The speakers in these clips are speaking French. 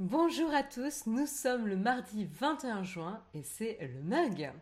Bonjour à tous, nous sommes le mardi 21 juin et c'est le mug.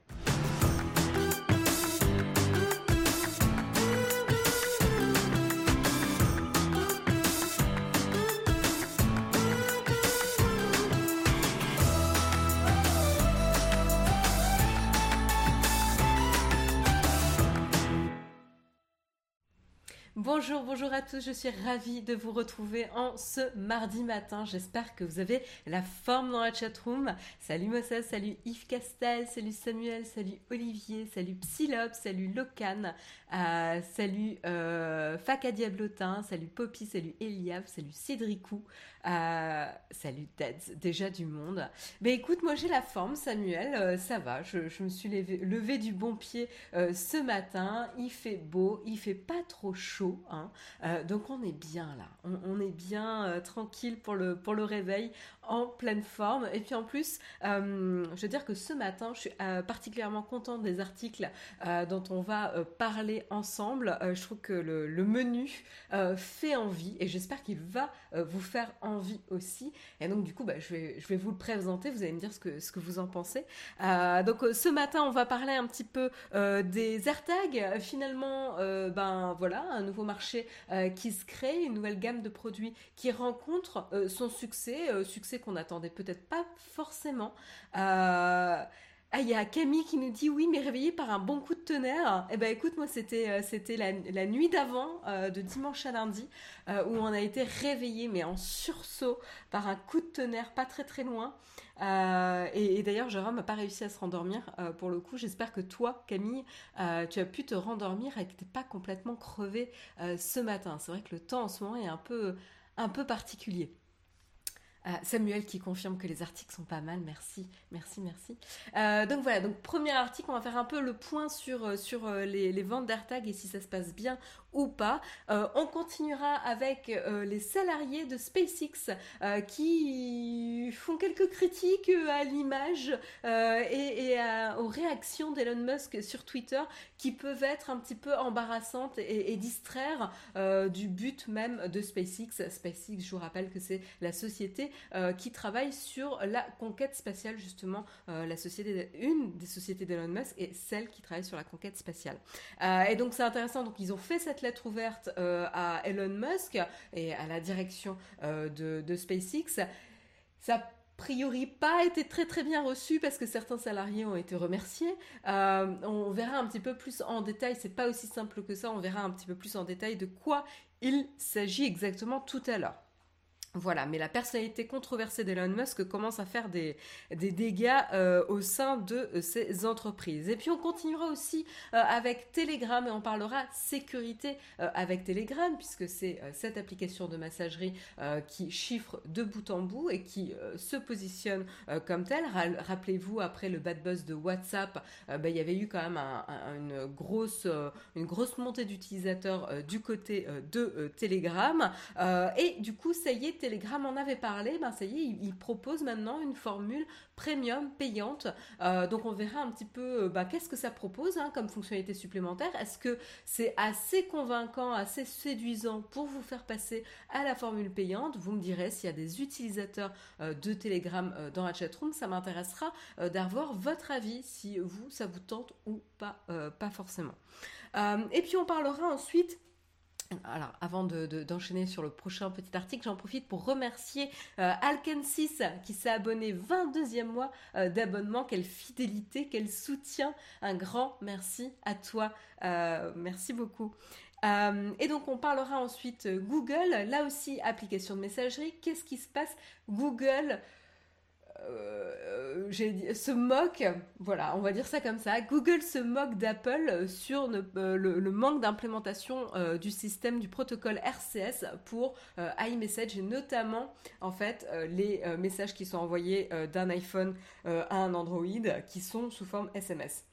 Bonjour, bonjour à tous, je suis ravie de vous retrouver en ce mardi matin. J'espère que vous avez la forme dans la chatroom. Salut Mossa, salut Yves Castel, salut Samuel, salut Olivier, salut Psylop, salut Locan, euh, salut euh, Faka Diablotin, salut Poppy, salut Eliav, salut Cédricou, euh, salut Ted, déjà du monde. Mais écoute, moi j'ai la forme Samuel, ça va, je, me suis levé du bon pied ce matin, il fait beau, il fait pas trop chaud. Hein. Euh, donc on est bien là, on, est bien euh, tranquille pour le, pour le réveil, en pleine forme. Et puis en plus, euh, je veux dire que ce matin, je suis particulièrement contente des articles dont on va parler ensemble. je trouve que le, menu fait envie et j'espère qu'il va vous faire envie aussi. Et donc du coup, bah, je, vais, vous le présenter, vous allez me dire ce que, vous en pensez. donc ce matin, on va parler un petit peu des AirTags. Finalement, ben voilà, un nouveau marché euh, qui se crée, une nouvelle gamme de produits qui rencontre euh, son succès, euh, succès qu'on n'attendait peut-être pas forcément. Ah, il y a Camille qui nous dit oui, mais réveillé par un bon coup de tonnerre. Eh ben écoute, moi c'était c'était la, nuit d'avant, de dimanche à lundi, où on a été réveillé, mais en sursaut, par un coup de tonnerre pas très très loin. Euh, et, d'ailleurs, Jérôme n'a pas réussi à se rendormir euh, pour le coup. J'espère que toi, Camille, euh, tu as pu te rendormir et que tu n'es pas complètement crevé ce matin. C'est vrai que le temps en ce moment est un peu particulier. Samuel qui confirme que les articles sont pas mal, merci, merci, merci. donc voilà, donc premier article, on va faire un peu le point sur, sur les, ventes d'AirTag et si ça se passe bien ou pas. Euh, on continuera avec euh, les salariés de SpaceX euh, qui font quelques critiques à l'image et, aux réactions d'Elon Musk sur Twitter qui peuvent être un petit peu embarrassantes et, distraire du but même de SpaceX. SpaceX, je vous rappelle que c'est la société qui travaille sur la conquête spatiale, justement, la société, une des sociétés d'Elon Musk et celle qui travaille sur la conquête spatiale. et donc c'est intéressant, donc ils ont fait cette lettre ouverte euh, à Elon Musk et à la direction euh, de, SpaceX, ça priori pas été très très bien reçu parce que certains salariés ont été remerciés. Euh, on verra un petit peu plus en détail, c'est pas aussi simple que ça, on verra un petit peu plus en détail de quoi il s'agit exactement tout à l'heure. Voilà, mais la personnalité controversée d'Elon Musk commence à faire des, dégâts euh, au sein de euh, ces entreprises. Et puis on continuera aussi euh, avec Telegram et on parlera sécurité avec Telegram puisque c'est cette application de messagerie qui chiffre de bout en bout et qui se positionne comme telle. Rappelez-vous, après le bad buzz de WhatsApp, ben, il y avait eu quand même une, grosse, une grosse montée d'utilisateurs du côté de Telegram. et du coup, ça y est, Telegram en avait parlé, ben ça y est, il, propose maintenant une formule premium payante. Euh, donc on verra un petit peu ben, qu'est-ce que ça propose hein, comme fonctionnalité supplémentaire. Est-ce que c'est assez convaincant, assez séduisant pour vous faire passer à la formule payante? Vous me direz s'il y a des utilisateurs euh, de Telegram dans la chatroom, ça m'intéressera d'avoir votre avis si vous, ça vous tente ou pas, pas forcément. et puis on parlera ensuite alors, avant d'enchaîner sur le prochain petit article, j'en profite pour remercier euh, Alken6 qui s'est abonné 22e mois euh, d'abonnement. Quelle fidélité, quel soutien. Un grand merci à toi. Euh, merci beaucoup. et donc on parlera ensuite Google, là aussi application de messagerie. Qu'est-ce qui se passe? Google euh, se moque, voilà, on va dire ça comme ça. Google se moque d'Apple sur euh, le, manque d'implémentation euh, du système du protocole RCS pour iMessage et notamment en fait les messages qui sont envoyés d'un iPhone à un Android qui sont sous forme SMS.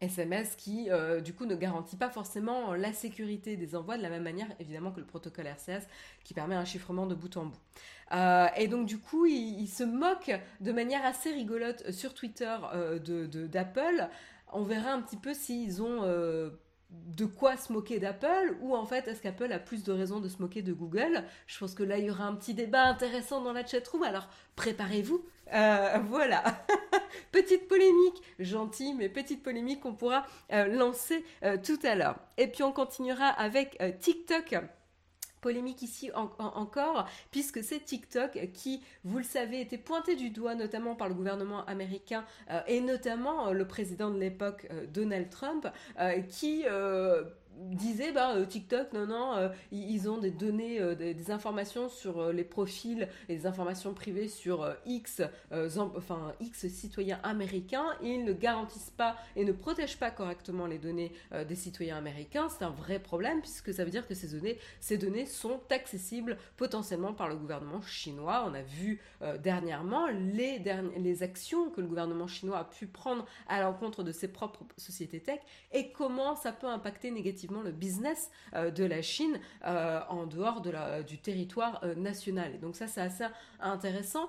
SMS qui du coup ne garantit pas forcément la sécurité des envois de la même manière évidemment que le protocole RCS qui permet un chiffrement de bout en bout. Euh, et donc du coup, il, se moque de manière assez rigolote sur Twitter euh, d'Apple. On verra un petit peu s'ils ont euh, de quoi se moquer d'Apple ou en fait est-ce qu'Apple a plus de raisons de se moquer de Google? Je pense que là il y aura un petit débat intéressant dans la chatroom, alors préparez-vous. Euh, voilà, petite polémique, gentille mais petite polémique qu'on pourra euh, lancer euh, tout à l'heure. Et puis on continuera avec TikTok polémique ici encore, puisque c'est TikTok qui, vous le savez, était pointé du doigt notamment par le gouvernement américain et notamment le président de l'époque, Donald Trump, qui disait bah euh, TikTok non non euh, ils ont des données euh, des, informations sur les profils et des informations privées sur X enfin X citoyens américains. Ils ne garantissent pas et ne protègent pas correctement les données des citoyens américains. C'est un vrai problème puisque ça veut dire que ces données ces données sont accessibles potentiellement par le gouvernement chinois. On a vu dernièrement les les actions que le gouvernement chinois a pu prendre à l'encontre de ses propres sociétés tech et comment ça peut impacter négativement le business euh, de la Chine euh, en dehors de la, du territoire euh, national. Et donc ça, c'est assez intéressant.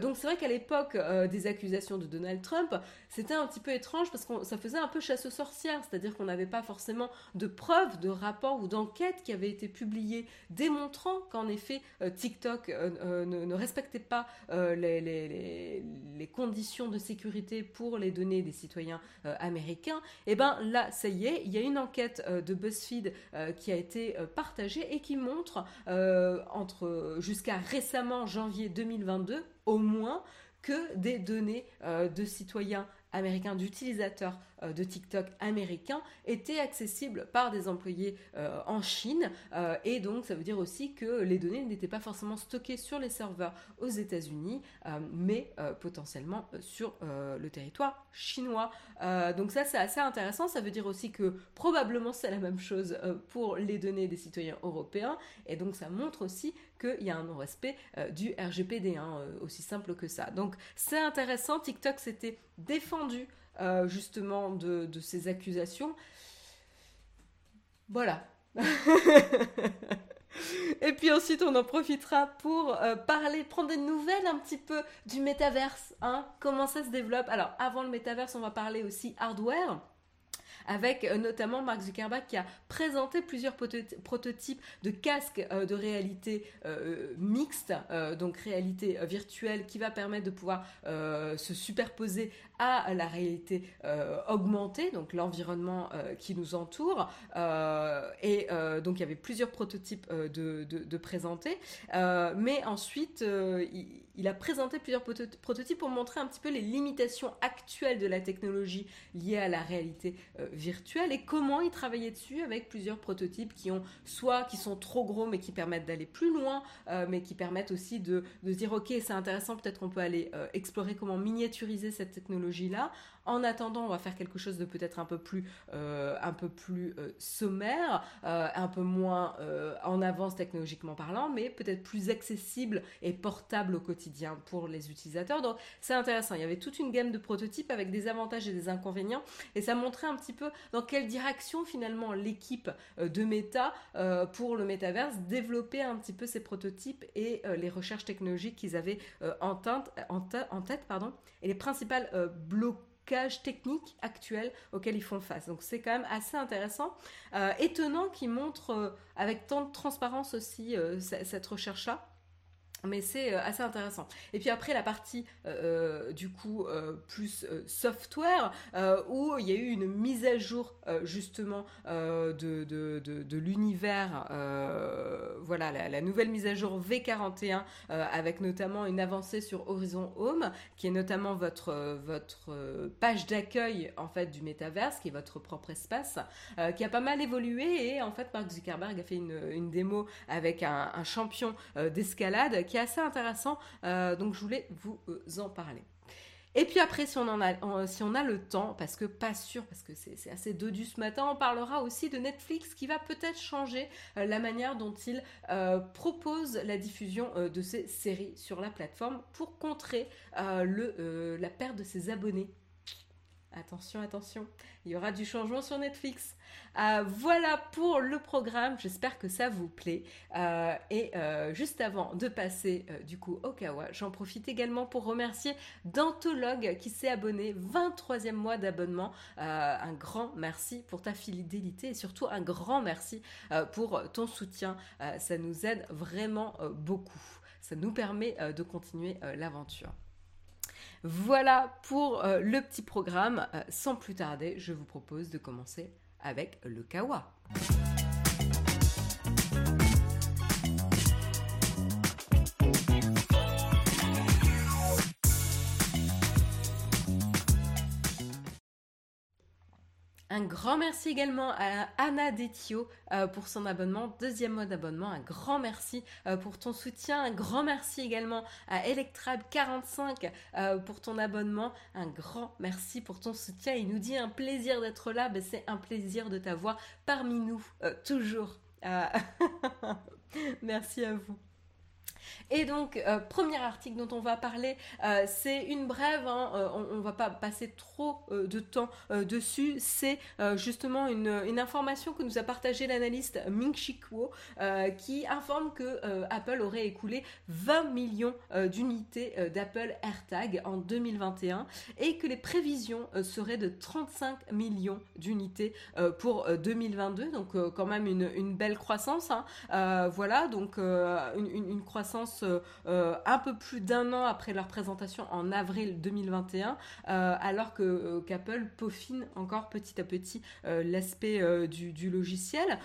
donc c'est vrai qu'à l'époque des accusations de Donald Trump, c'était un petit peu étrange parce que ça faisait un peu chasse aux sorcières, c'est-à-dire qu'on n'avait pas forcément de preuves, de rapports ou d'enquêtes qui avaient été publiées démontrant qu'en effet TikTok ne, respectait pas les, les, les, conditions de sécurité pour les données des citoyens américains. Et eh ben là, ça y est, il y a une enquête de BuzzFeed euh, qui a été euh, partagé et qui montre euh, entre jusqu'à récemment janvier 2022 au moins que des données de citoyens américains, d'utilisateurs euh, de TikTok américains étaient accessibles par des employés euh, en Chine. Euh, et donc, ça veut dire aussi que les données n'étaient pas forcément stockées sur les serveurs aux États-Unis, mais potentiellement sur le territoire chinois. donc ça, c'est assez intéressant. Ça veut dire aussi que probablement c'est la même chose pour les données des citoyens européens. Et donc, ça montre aussi qu'il y a un non-respect du RGPD, hein, aussi simple que ça. Donc c'est intéressant, TikTok s'était défendu euh, justement de, ces accusations. Voilà. Et puis ensuite, on en profitera pour euh, parler, prendre des nouvelles un petit peu du métaverse. Hein Comment ça se développe? Alors, avant le métaverse, on va parler aussi hardware avec euh, notamment Mark Zuckerberg qui a présenté plusieurs prototypes de casques euh, de réalité euh, mixte, donc réalité virtuelle, qui va permettre de pouvoir se superposer à la réalité augmentée, donc l'environnement qui nous entoure. et donc il y avait plusieurs prototypes de, de, présenter, mais ensuite il, il, a présenté plusieurs prototypes pour montrer un petit peu les limitations actuelles de la technologie liée à la réalité virtuel et comment y travailler dessus avec plusieurs prototypes qui ont soit qui sont trop gros mais qui permettent d'aller plus loin, euh, mais qui permettent aussi de, de dire ok c'est intéressant, peut-être qu'on peut aller euh, explorer comment miniaturiser cette technologie là en attendant, on va faire quelque chose de peut-être un peu plus, euh, un peu plus euh, sommaire, euh, un peu moins en avance technologiquement parlant, mais peut-être plus accessible et portable au quotidien pour les utilisateurs. Donc c'est intéressant. Il y avait toute une gamme de prototypes avec des avantages et des inconvénients, et ça montrait un petit peu dans quelle direction finalement l'équipe de Meta pour le métaverse développait un petit peu ces prototypes et les recherches technologiques qu'ils avaient en, tête, en, en, tête, pardon, et les principales blocs techniques actuels auxquels ils font face. Donc c'est quand même assez intéressant, euh, étonnant qu'ils montrent euh, avec tant de transparence aussi euh, cette recherche-là. Mais c'est euh, assez intéressant. Et puis après la partie euh, euh, du coup plus software où il y a eu une mise à jour justement de, de, de, l'univers, voilà la, nouvelle mise à jour V41 avec notamment une avancée sur Horizon Home qui est notamment votre, votre page d'accueil en fait du métaverse qui est votre propre espace qui a pas mal évolué et en fait Mark Zuckerberg a fait une, une démo avec un, un champion d'escalade qui est assez intéressant. Euh, donc je voulais vous euh, en parler. Et puis après, si on, en a, si on a le temps, parce que pas sûr, parce que c'est assez dodu ce matin, on parlera aussi de Netflix qui va peut-être changer euh, la manière dont il propose la diffusion de ses séries sur la plateforme pour contrer le, la perte de ses abonnés Attention, attention, il y aura du changement sur Netflix. Euh, voilà pour le programme, j'espère que ça vous plaît. Euh, et euh, juste avant de passer du coup au Kawa, j'en profite également pour remercier Dantologue qui s'est abonné, 23e mois d'abonnement. un grand merci pour ta fidélité et surtout un grand merci pour ton soutien. ça nous aide vraiment beaucoup. Ça nous permet de continuer l'aventure. Voilà pour euh, le petit programme. Euh, sans plus tarder, je vous propose de commencer avec le kawa. Un grand merci également à Anna Detio euh, pour son abonnement, deuxième mois d'abonnement. Un grand merci euh, pour ton soutien. Un grand merci également à Electrab45 euh, pour ton abonnement. Un grand merci pour ton soutien. Il nous dit un plaisir d'être là. Ben, c'est un plaisir de t'avoir parmi nous, toujours. merci à vous. Et donc, euh, premier article dont on va parler, euh, c'est une brève, hein, euh, on ne va pas passer trop de temps dessus, c'est justement une, information que nous a partagée l'analyste Ming Chi Kuo, qui informe que Apple aurait écoulé 20 millions d'unités d'Apple AirTag en 2021 et que les prévisions seraient de 35 millions d'unités pour 2022, donc quand même une, belle croissance. Hein. voilà, donc une croissance euh, euh, un peu plus d'un an après leur présentation en avril 2021, euh, alors que qu'Apple peaufine encore petit à petit l'aspect du, logiciel.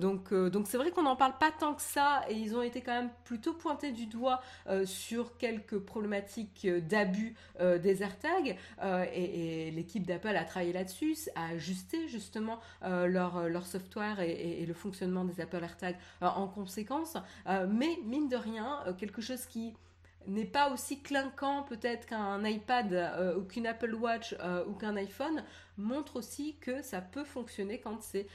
donc c'est vrai qu'on n'en parle pas tant que ça et ils ont été quand même plutôt pointés du doigt sur quelques problématiques d'abus des AirTags et, l'équipe d'Apple a travaillé là-dessus, a ajusté justement leur, leur software et, et, le fonctionnement des Apple AirTags en conséquence. mais mine de rien, euh, quelque chose qui n'est pas aussi clinquant peut-être qu'un iPad euh, ou qu'une Apple Watch euh, ou qu'un iPhone, montre aussi que ça peut fonctionner quand c'est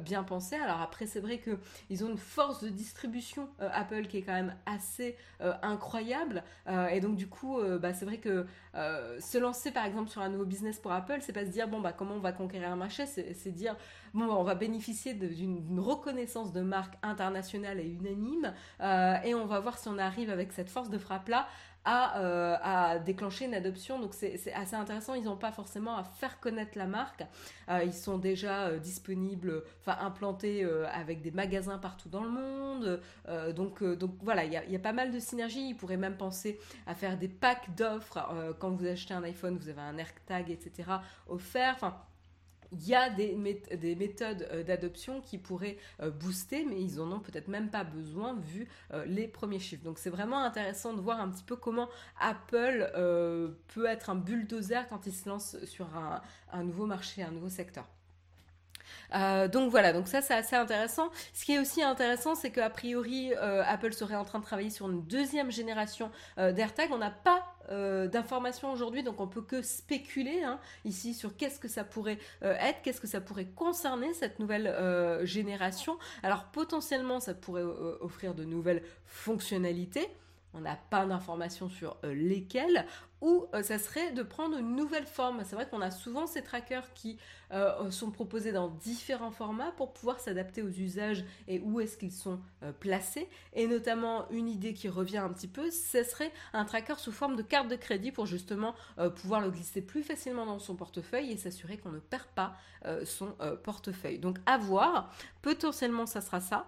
bien pensé. Alors après, c'est vrai qu'ils ont une force de distribution Apple qui est quand même assez incroyable. et donc du coup, bah, c'est vrai que se lancer par exemple sur un nouveau business pour Apple, c'est pas se dire bon bah comment on va conquérir un marché, c'est dire on va bénéficier d'une reconnaissance de marque internationale et unanime, euh, et on va voir si on arrive avec cette force de frappe-là à, euh, à, déclencher une adoption. Donc c'est assez intéressant. Ils n'ont pas forcément à faire connaître la marque. Euh, ils sont déjà disponibles, enfin implantés avec des magasins partout dans le monde. donc, voilà, il y a, pas mal de synergies. Ils pourraient même penser à faire des packs d'offres. quand vous achetez un iPhone, vous avez un AirTag, etc. offert. Il y a des, des méthodes euh, d'adoption qui pourraient euh, booster, mais ils en ont peut-être même pas besoin vu euh, les premiers chiffres. Donc c'est vraiment intéressant de voir un petit peu comment Apple peut être un bulldozer quand il se lance sur un nouveau marché, un nouveau secteur. Euh, donc voilà, donc ça c'est assez intéressant. Ce qui est aussi intéressant, c'est qu'a priori euh, Apple serait en train de travailler sur une deuxième génération euh, d'AirTag. On n'a pas d'informations aujourd'hui, donc on peut que spéculer hein, ici sur qu'est-ce que ça pourrait être, qu'est-ce que ça pourrait concerner cette nouvelle génération. Alors potentiellement, ça pourrait offrir de nouvelles fonctionnalités. On n'a pas d'informations sur lesquelles ou euh, ça serait de prendre une nouvelle forme. C'est vrai qu'on a souvent ces trackers qui euh, sont proposés dans différents formats pour pouvoir s'adapter aux usages et où est-ce qu'ils sont euh, placés. Et notamment une idée qui revient un petit peu, ce serait un tracker sous forme de carte de crédit pour justement pouvoir le glisser plus facilement dans son portefeuille et s'assurer qu'on ne perd pas son portefeuille. Donc à voir, potentiellement ça sera ça.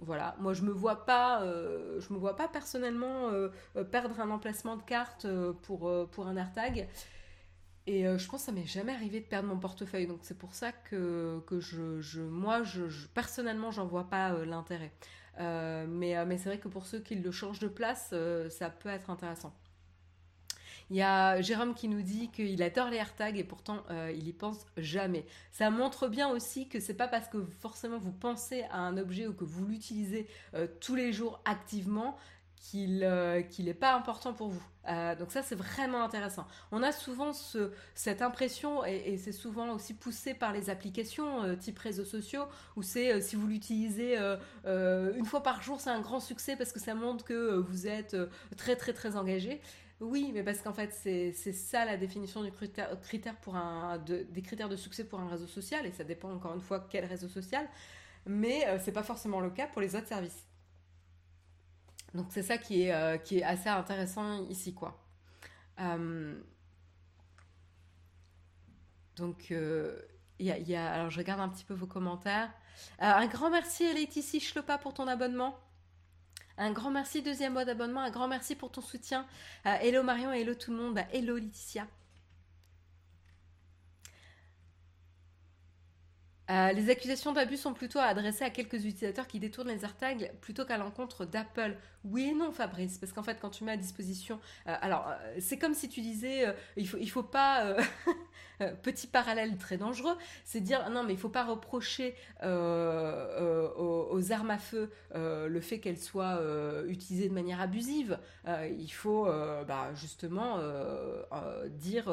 Voilà, moi je me vois pas, euh, je me vois pas personnellement euh, euh, perdre un emplacement de carte pour, pour un AirTag. Et je pense que ça m'est jamais arrivé de perdre mon portefeuille. Donc c'est pour ça que, que je, je, moi, je, personnellement, j'en vois pas l'intérêt. mais mais c'est vrai que pour ceux qui le changent de place, ça peut être intéressant. Il y a Jérôme qui nous dit qu'il adore les AirTags et pourtant euh, il y pense jamais. Ça montre bien aussi que c'est pas parce que forcément vous pensez à un objet ou que vous l'utilisez euh, tous les jours activement qu'il n'est euh, pas important pour vous. donc ça c'est vraiment intéressant. On a souvent cette impression et, c'est souvent aussi poussé par les applications type réseaux sociaux où c'est si vous l'utilisez une fois par jour c'est un grand succès parce que ça montre que vous êtes très très très engagé. Oui, mais parce qu'en fait, c'est ça la définition du critère, pour un, des critères de succès pour un réseau social, et ça dépend encore une fois quel réseau social, mais ce c'est pas forcément le cas pour les autres services. Donc c'est ça qui est, est assez intéressant ici, quoi. donc, il y a, alors je regarde un petit peu vos commentaires. un grand merci à Laetitia Schlopa pour ton abonnement. Un grand merci, deuxième mois d'abonnement. Un grand merci pour ton soutien. hello Marion, hello tout le monde. hello Laetitia. Euh, les accusations d'abus sont plutôt adressées à quelques utilisateurs qui détournent les AirTags plutôt qu'à l'encontre d'Apple. Oui et non, Fabrice, parce qu'en fait, quand tu mets à disposition, euh, alors euh, c'est comme si tu disais, il faut, il faut pas, petit parallèle très dangereux, c'est dire non mais il faut pas reprocher aux, armes à feu le fait qu'elles soient utilisées de manière abusive. il faut bah, justement dire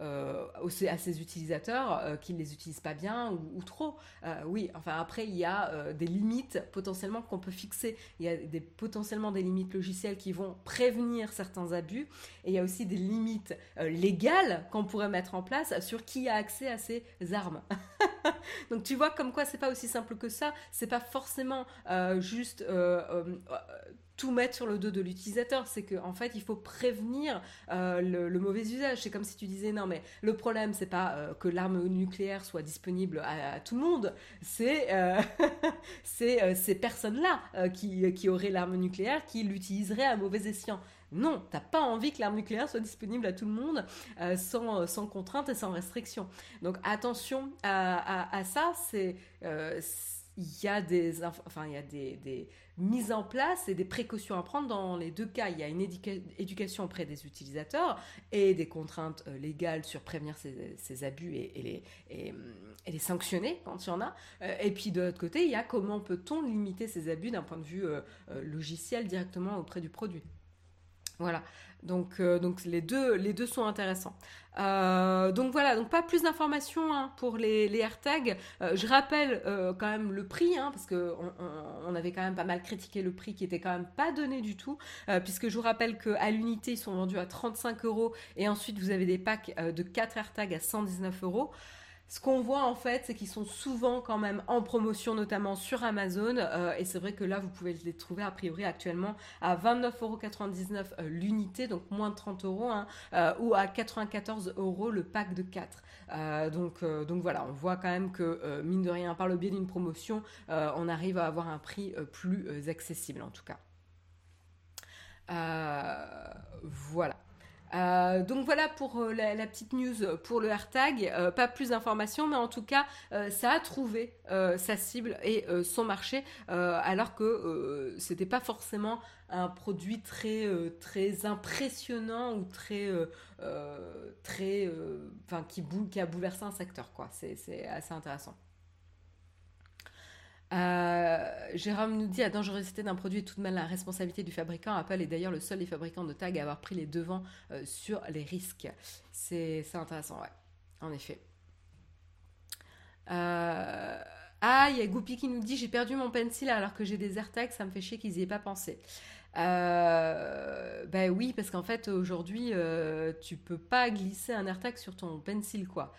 à ces utilisateurs qu'ils les utilisent pas bien ou trop. Euh, oui, enfin après, il y a euh, des limites potentiellement qu'on peut fixer. Il y a potentiellement des limites logicielles qui vont prévenir certains abus. Et il y a aussi des limites euh, légales qu'on pourrait mettre en place sur qui a accès à ces armes. Donc tu vois comme quoi c'est pas aussi simple que ça. C'est pas forcément juste tout mettre sur le dos de l'utilisateur. C'est qu'en en fait, il faut prévenir euh, le, mauvais usage. C'est comme si tu disais non, mais le problème, c'est pas euh, que l'arme nucléaire soit disponible à, tout le monde, c'est euh, ces personnes-là qui, qui auraient l'arme nucléaire qui l'utiliseraient à mauvais escient. Non, t'as pas envie que l'arme nucléaire soit disponible à tout le monde sans, sans contrainte et sans restriction. Donc attention à, ça, c'est il y a des, enfin, il y a des, des, mises en place et des précautions à prendre dans les deux cas. Il y a une éducation auprès des utilisateurs et des contraintes euh, légales sur prévenir ces, abus et, les, et, les sanctionner quand il y en a. Euh, et puis de l'autre côté, il y a comment peut-on limiter ces abus d'un point de vue euh, logiciel directement auprès du produit. Voilà. Donc, euh, les, deux, sont intéressants. Euh, donc voilà, donc pas plus d'informations hein, pour les, les AirTags. Euh, je rappelle quand même le prix, hein, parce qu'on on, avait quand même pas mal critiqué le prix qui était quand même pas donné du tout, puisque je vous rappelle qu'à l'unité, ils sont vendus à 35 euros, et ensuite vous avez des packs de 4 AirTags à 119 euros. Ce qu'on voit en fait, c'est qu'ils sont souvent quand même en promotion, notamment sur Amazon. Euh, et c'est vrai que là, vous pouvez les trouver a priori actuellement à 29,99€ euh, l'unité, donc moins de 30 euros, hein, euh, ou à 94 euros le pack de 4. donc, donc voilà, on voit quand même que, mine de rien, par le biais d'une promotion, on arrive à avoir un prix plus accessible en tout cas. voilà. Euh, donc voilà pour euh, la, petite news pour le AirTag. Euh, pas plus d'informations, mais en tout cas, ça a trouvé sa cible et son marché, alors que c'était pas forcément un produit très très impressionnant ou très très, qui a bouleversé un secteur quoi. C'est assez intéressant. Euh, Jérôme nous dit la dangerosité d'un produit est tout de même la responsabilité du fabricant. Apple est d'ailleurs le seul des fabricants de tags à avoir pris les devants euh, sur les risques. C'est intéressant, ouais, en effet. Euh, ah, il y a Goupy qui nous dit j'ai perdu mon pencil alors que j'ai des AirTags, ça me fait chier qu'ils n'y aient pas pensé. ben oui, parce qu'en fait aujourd'hui tu peux pas glisser un AirTag sur ton pencil quoi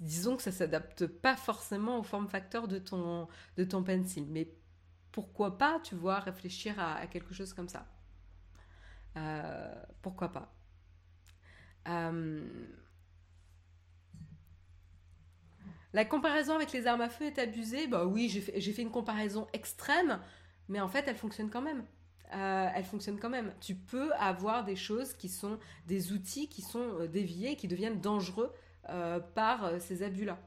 disons que ça s'adapte pas forcément au form factor de ton, de ton pencil. Mais pourquoi pas, tu vois, réfléchir à, quelque chose comme ça euh, Pourquoi pas euh, La comparaison avec les armes à feu est abusée. Bah oui, j'ai fait, une comparaison extrême, mais en fait, elle fonctionne quand même. Euh, elle fonctionne quand même. Tu peux avoir des choses qui sont des outils qui sont déviés, qui deviennent dangereux euh, par euh, ces abus-là.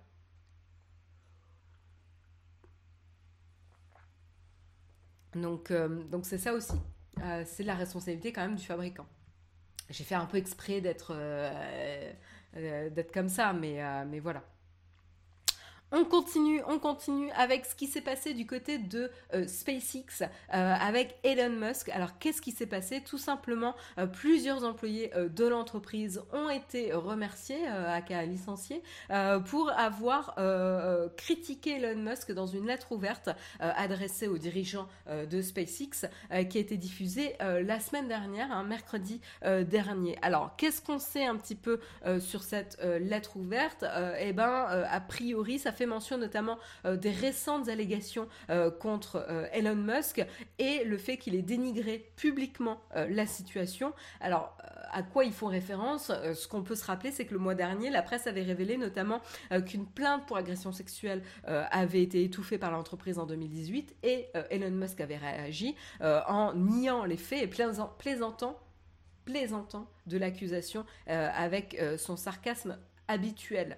Donc, euh, donc c'est ça aussi. c'est la responsabilité quand même du fabricant. J'ai fait un peu exprès d'être comme ça, mais voilà. On continue, on continue avec ce qui s'est passé du côté de euh, SpaceX euh, avec Elon Musk. Alors qu'est-ce qui s'est passé? Tout simplement, euh, plusieurs employés de l'entreprise ont été remerciés, à licenciés, pour avoir critiqué Elon Musk dans une lettre ouverte adressée aux dirigeants de SpaceX qui a été diffusée la semaine dernière, un mercredi dernier. Alors qu'est-ce qu'on sait un petit peu sur cette lettre ouverte? Eh ben, a priori, ça fait mention notamment euh, des récentes allégations euh, contre euh, Elon Musk et le fait qu'il ait dénigré publiquement la situation. Alors, à quoi ils font référence? Ce qu'on peut se rappeler, c'est que le mois dernier, la presse avait révélé notamment qu'une plainte pour agression sexuelle avait été étouffée par l'entreprise en 2018 et Elon Musk avait réagi en niant les faits et plaisantant plaisantant de l'accusation avec son sarcasme habituel.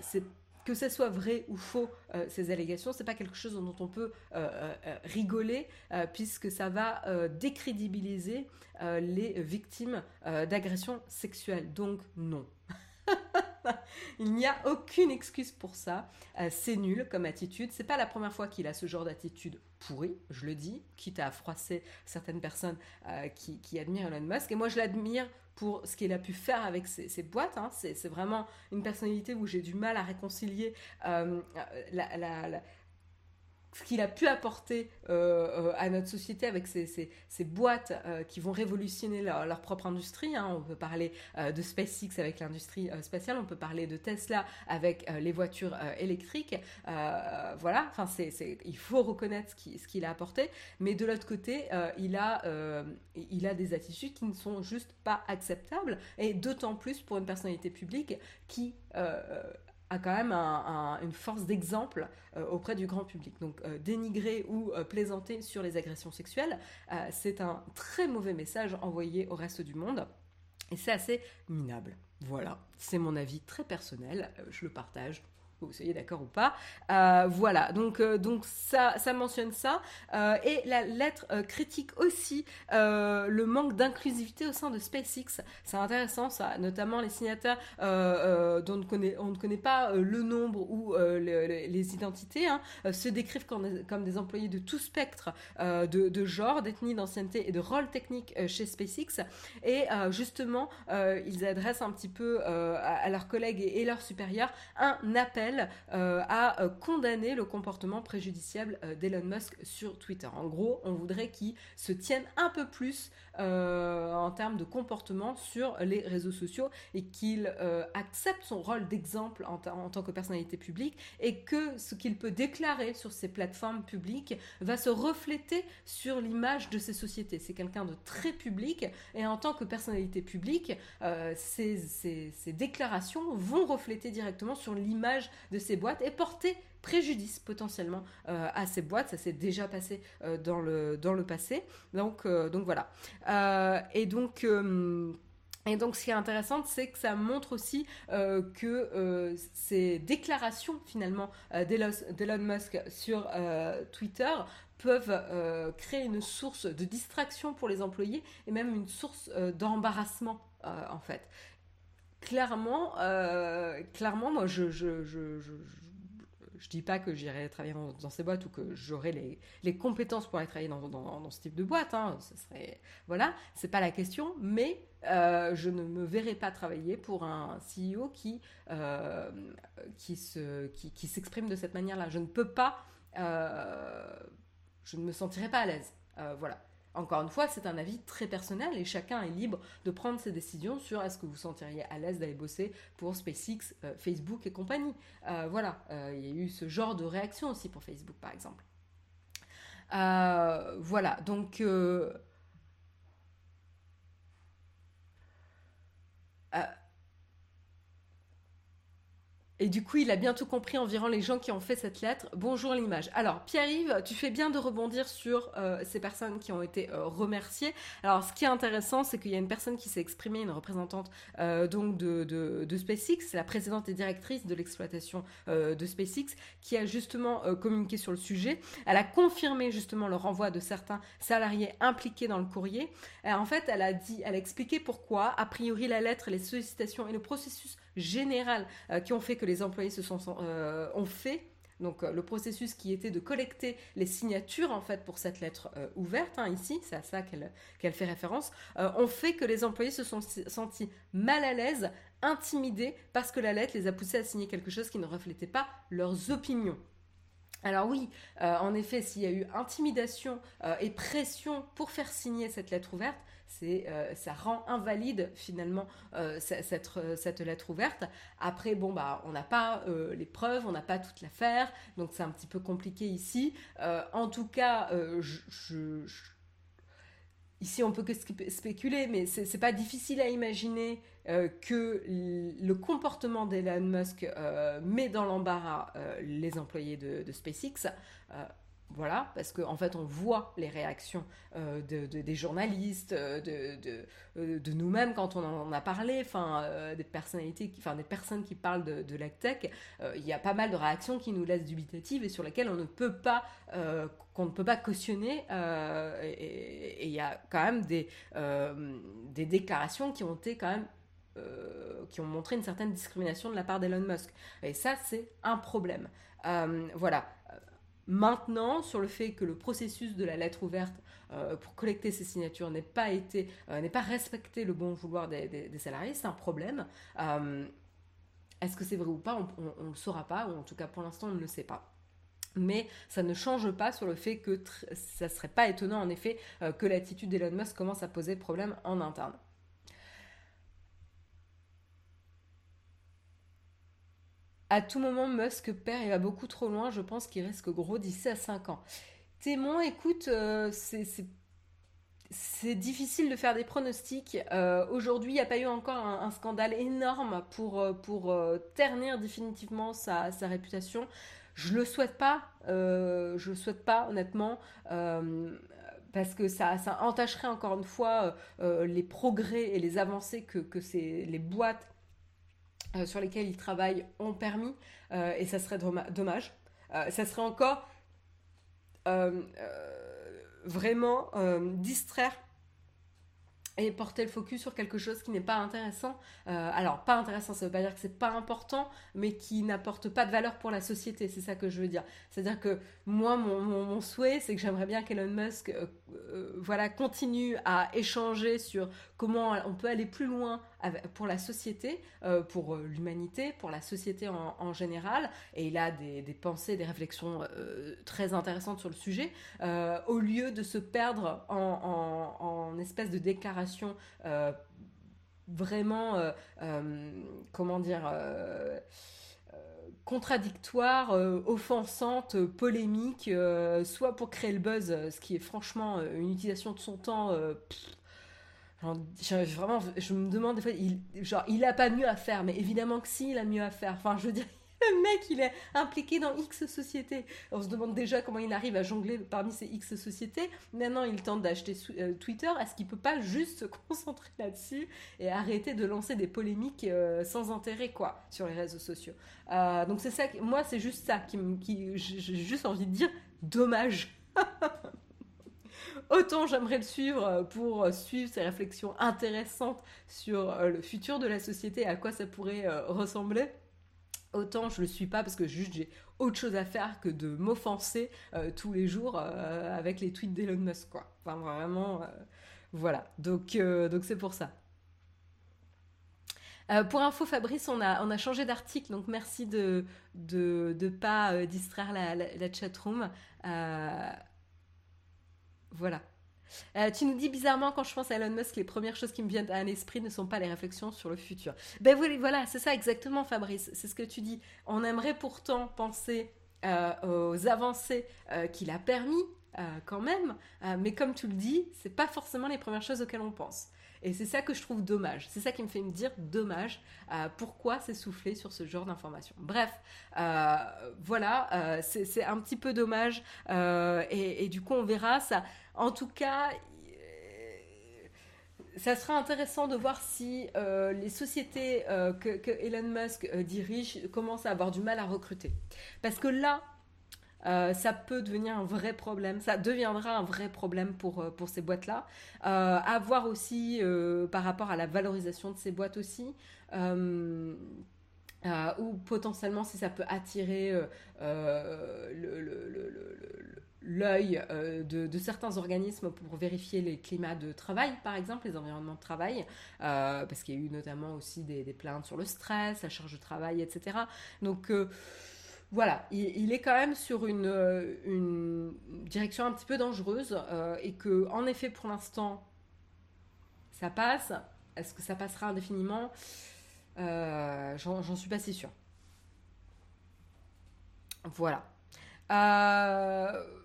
c'est que ce soit vrai ou faux, euh, ces allégations, c'est pas quelque chose dont on peut euh, euh, rigoler, puisque ça va décrédibiliser les victimes d'agressions sexuelles. Donc non. Il n'y a aucune excuse pour ça. c'est nul comme attitude. C'est pas la première fois qu'il a ce genre d'attitude pourrie, je le dis, quitte à froisser certaines personnes qui, qui, admirent Elon Musk. Et moi, je l'admire pour ce qu'il a pu faire avec ses, boîtes. Hein. C'est vraiment une personnalité où j'ai du mal à réconcilier euh, la, ce qu'il a pu apporter euh, euh, à notre société avec ces, boîtes euh, qui vont révolutionner leur, propre industrie. Hein. On peut parler de SpaceX avec l'industrie spatiale, on peut parler de Tesla avec les voitures électriques. voilà, enfin, il faut reconnaître ce qu'il a apporté, mais de l'autre côté, il a des attitudes qui ne sont juste pas acceptables, et d'autant plus pour une personnalité publique qui a quand même une force d'exemple euh, auprès du grand public. Donc euh, dénigrer ou euh, plaisanter sur les agressions sexuelles, c'est un très mauvais message envoyé au reste du monde. Et c'est assez minable. Voilà, c'est mon avis très personnel, je le partage vous soyez d'accord ou pas. Euh, voilà, donc, euh, ça, mentionne ça. Euh, et la lettre critique aussi le manque d'inclusivité au sein de SpaceX. C'est intéressant ça, notamment les signataires dont on ne, connaît, pas le nombre ou les identités hein, se décrivent comme, des employés de tout spectre de, genre, d'ethnie, d'ancienneté et de rôle technique chez SpaceX. Et justement, ils adressent un petit peu à, leurs collègues et leurs supérieurs un appel euh, à euh, condamner le comportement préjudiciable euh, d'Elon Musk sur Twitter. En gros, on voudrait qu'il se tienne un peu plus en termes de comportement sur les réseaux sociaux et qu'il accepte son rôle d'exemple en, tant que personnalité publique et que ce qu'il peut déclarer sur ces plateformes publiques va se refléter sur l'image de ces sociétés. C'est quelqu'un de très public et en tant que personnalité publique, ces déclarations vont refléter directement sur l'image de ces boîtes et porter préjudice potentiellement euh, à ces boîtes. Ça s'est déjà passé euh, dans, le, dans le passé. Donc, euh, donc voilà. et donc... Et donc, ce qui est intéressant, c'est que ça montre aussi que ces déclarations finalement d'Elon Musk sur Twitter peuvent créer une source de distraction pour les employés et même une source d'embarrassement en fait clairement, clairement, moi, je, dis pas que j'irai travailler dans, ces boîtes ou que j'aurai les, compétences pour aller travailler dans, ce type de boîte. Hein, ce serait, voilà, c'est pas la question, mais euh, je ne me verrai pas travailler pour un CEO qui, euh, qui, qui, s'exprime de cette manière-là. Je ne peux pas, je ne me sentirai pas à l'aise. voilà. Encore une fois, c'est un avis très personnel et chacun est libre de prendre ses décisions sur est-ce que vous sentiriez à l'aise d'aller bosser pour SpaceX, euh, Facebook et compagnie. Euh, voilà, euh, il y a eu ce genre de réaction aussi pour Facebook par exemple. voilà, donc Et du coup, il a bien tout compris environ les gens qui ont fait cette lettre. Bonjour l'image. Alors, Pierre-Yves, tu fais bien de rebondir sur euh, ces personnes qui ont été euh, remerciées. Alors, ce qui est intéressant, c'est qu'il y a une personne qui s'est exprimée, une représentante euh, donc de, de, SpaceX, c'est la présidente et directrice de l'exploitation de SpaceX, qui a justement communiqué sur le sujet. Elle a confirmé justement le renvoi de certains salariés impliqués dans le courrier. en fait, elle a dit, elle a expliqué pourquoi, a priori, la lettre, les sollicitations et le processus général qui ont fait que les employés se sont, ont fait donc le processus qui était de collecter les signatures en fait pour cette lettre ouverte, hein, ici, c'est à ça qu'elle fait référence, ont fait que les employés se sont sentis mal à l'aise, intimidés, parce que la lettre les a poussés à signer quelque chose qui ne reflétait pas leurs opinions. Alors oui, euh, en effet, s'il y a eu intimidation euh, et pression pour faire signer cette lettre ouverte, euh, ça rend invalide finalement cette, lettre ouverte. Après, bon bah, on n'a pas les preuves, on n'a pas toute l'affaire, donc c'est un petit peu compliqué ici. en tout cas, Ici, on peut que spéculer, mais c'est pas difficile à imaginer euh, que le comportement d'Elon Musk euh, met dans l'embarras euh, les employés de SpaceX. Voilà, parce qu'en en fait, on voit les réactions euh, des journalistes, euh, euh, de, nous-mêmes quand on en a parlé, enfin, des personnalités, enfin, des personnes qui parlent de, la tech. Il y a pas mal de réactions qui nous laissent dubitatives et sur lesquelles on ne peut pas, qu'on ne peut pas cautionner. et il y a quand même des, des déclarations qui ont été quand même qui ont montré une certaine discrimination de la part d'Elon Musk. Et ça, c'est un problème. voilà. Maintenant, sur le fait que le processus de la lettre ouverte euh, pour collecter ces signatures n'ait pas été, euh, pas respecté le bon vouloir des, salariés, c'est un problème. Euh, est-ce que c'est vrai ou pas On ne le saura pas, ou en tout cas pour l'instant on ne le sait pas. Mais ça ne change pas sur le fait que ça serait pas étonnant en effet que l'attitude d'Elon Musk commence à poser problème en interne. À tout moment, Musk perd, il va beaucoup trop loin. Je pense qu'il risque gros d'ici à 5 ans. Témoin, écoute, euh, c'est difficile de faire des pronostics. Euh, aujourd'hui, il n'y a pas eu encore un, scandale énorme pour, euh, ternir définitivement sa, réputation. Je le souhaite pas. je le souhaite pas, honnêtement. parce que ça, entacherait encore une fois les progrès et les avancées que les boîtes euh, sur lesquels ils travaillent ont permis, euh, et ça serait dommage. Euh, ça serait encore vraiment distraire et porter le focus sur quelque chose qui n'est pas intéressant. alors, pas intéressant, ça ne veut pas dire que c'est pas important, mais qui n'apporte pas de valeur pour la société, c'est ça que je veux dire. C'est-à-dire que moi, mon, souhait, c'est que j'aimerais bien qu'Elon Musk voilà, continue à échanger sur comment on peut aller plus loin pour la société, euh, pour euh, l'humanité, pour la société en, général. Et il a des, pensées, des réflexions euh, très intéressantes sur le sujet. au lieu de se perdre en, en espèce de déclaration vraiment, comment dire contradictoire, offensante, polémique, soit pour créer le buzz, ce qui est franchement une utilisation de son temps vraiment, je me demande des fois, il, genre, il a pas mieux à faire, mais évidemment que si, il a mieux à faire. Enfin, je veux dire, le mec, il est impliqué dans X sociétés. On se demande déjà comment il arrive à jongler parmi ces X sociétés. Maintenant, il tente d'acheter euh, Twitter. Est-ce qu'il peut pas juste se concentrer là-dessus et arrêter de lancer des polémiques euh, sans intérêt, quoi, sur les réseaux sociaux euh, Donc, c'est ça, moi, c'est juste ça qui, qui j'ai juste envie de dire, dommage. Autant j'aimerais le suivre euh, pour euh, suivre ses réflexions intéressantes sur euh, le futur de la société, à quoi ça pourrait ressembler. Autant je le suis pas parce que juste j'ai autre chose à faire que de m'offenser tous les jours avec les tweets d'Elon Musk quoi. Enfin vraiment voilà. Donc donc c'est pour ça. pour info, Fabrice, on a, changé d'article, donc merci de ne pas distraire la chatroom. Voilà. Euh, tu nous dis bizarrement quand je pense à Elon Musk, les premières choses qui me viennent à l'esprit ne sont pas les réflexions sur le futur. Ben voilà, c'est ça exactement Fabrice, c'est ce que tu dis. On aimerait pourtant penser euh, aux avancées euh, qu'il a permis quand même, mais comme tu le dis, c'est pas forcément les premières choses auxquelles on pense. Et c'est ça que je trouve dommage. C'est ça qui me fait me dire dommage. Euh, pourquoi s'essouffler sur ce genre d'informations Bref, euh, voilà, euh, c'est un petit peu dommage. Et, du coup, on verra ça. En tout cas, ça sera intéressant de voir si les sociétés que, Elon Musk dirige commencent à avoir du mal à recruter. Parce que là, euh, ça peut devenir un vrai problème, ça deviendra un vrai problème pour, euh, pour ces boîtes-là. Euh, à voir aussi par rapport à la valorisation de ces boîtes aussi. ou potentiellement si ça peut attirer l'œil de, certains organismes pour vérifier les climats de travail, par exemple, les environnements de travail, parce qu'il y a eu notamment aussi des, plaintes sur le stress, la charge de travail, etc. Donc, voilà, il, est quand même sur une, une, direction un petit peu dangereuse et que, en effet, pour l'instant, ça passe. Est-ce que ça passera indéfiniment? Euh, J'en suis pas si sûre. Voilà. Euh,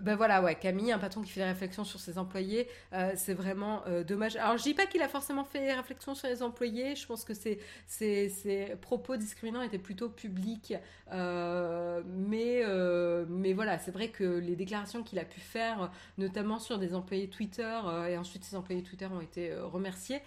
ben voilà, ouais, Camille, un patron qui fait des réflexions sur ses employés, euh, c'est vraiment euh, dommage. Alors, je dis pas qu'il a forcément fait des réflexions sur les employés, je pense que ses, ses, propos discriminants étaient plutôt publics, euh, mais, voilà, c'est vrai que les déclarations qu'il a pu faire, notamment sur des employés Twitter, et ensuite ces employés Twitter ont été remerciés,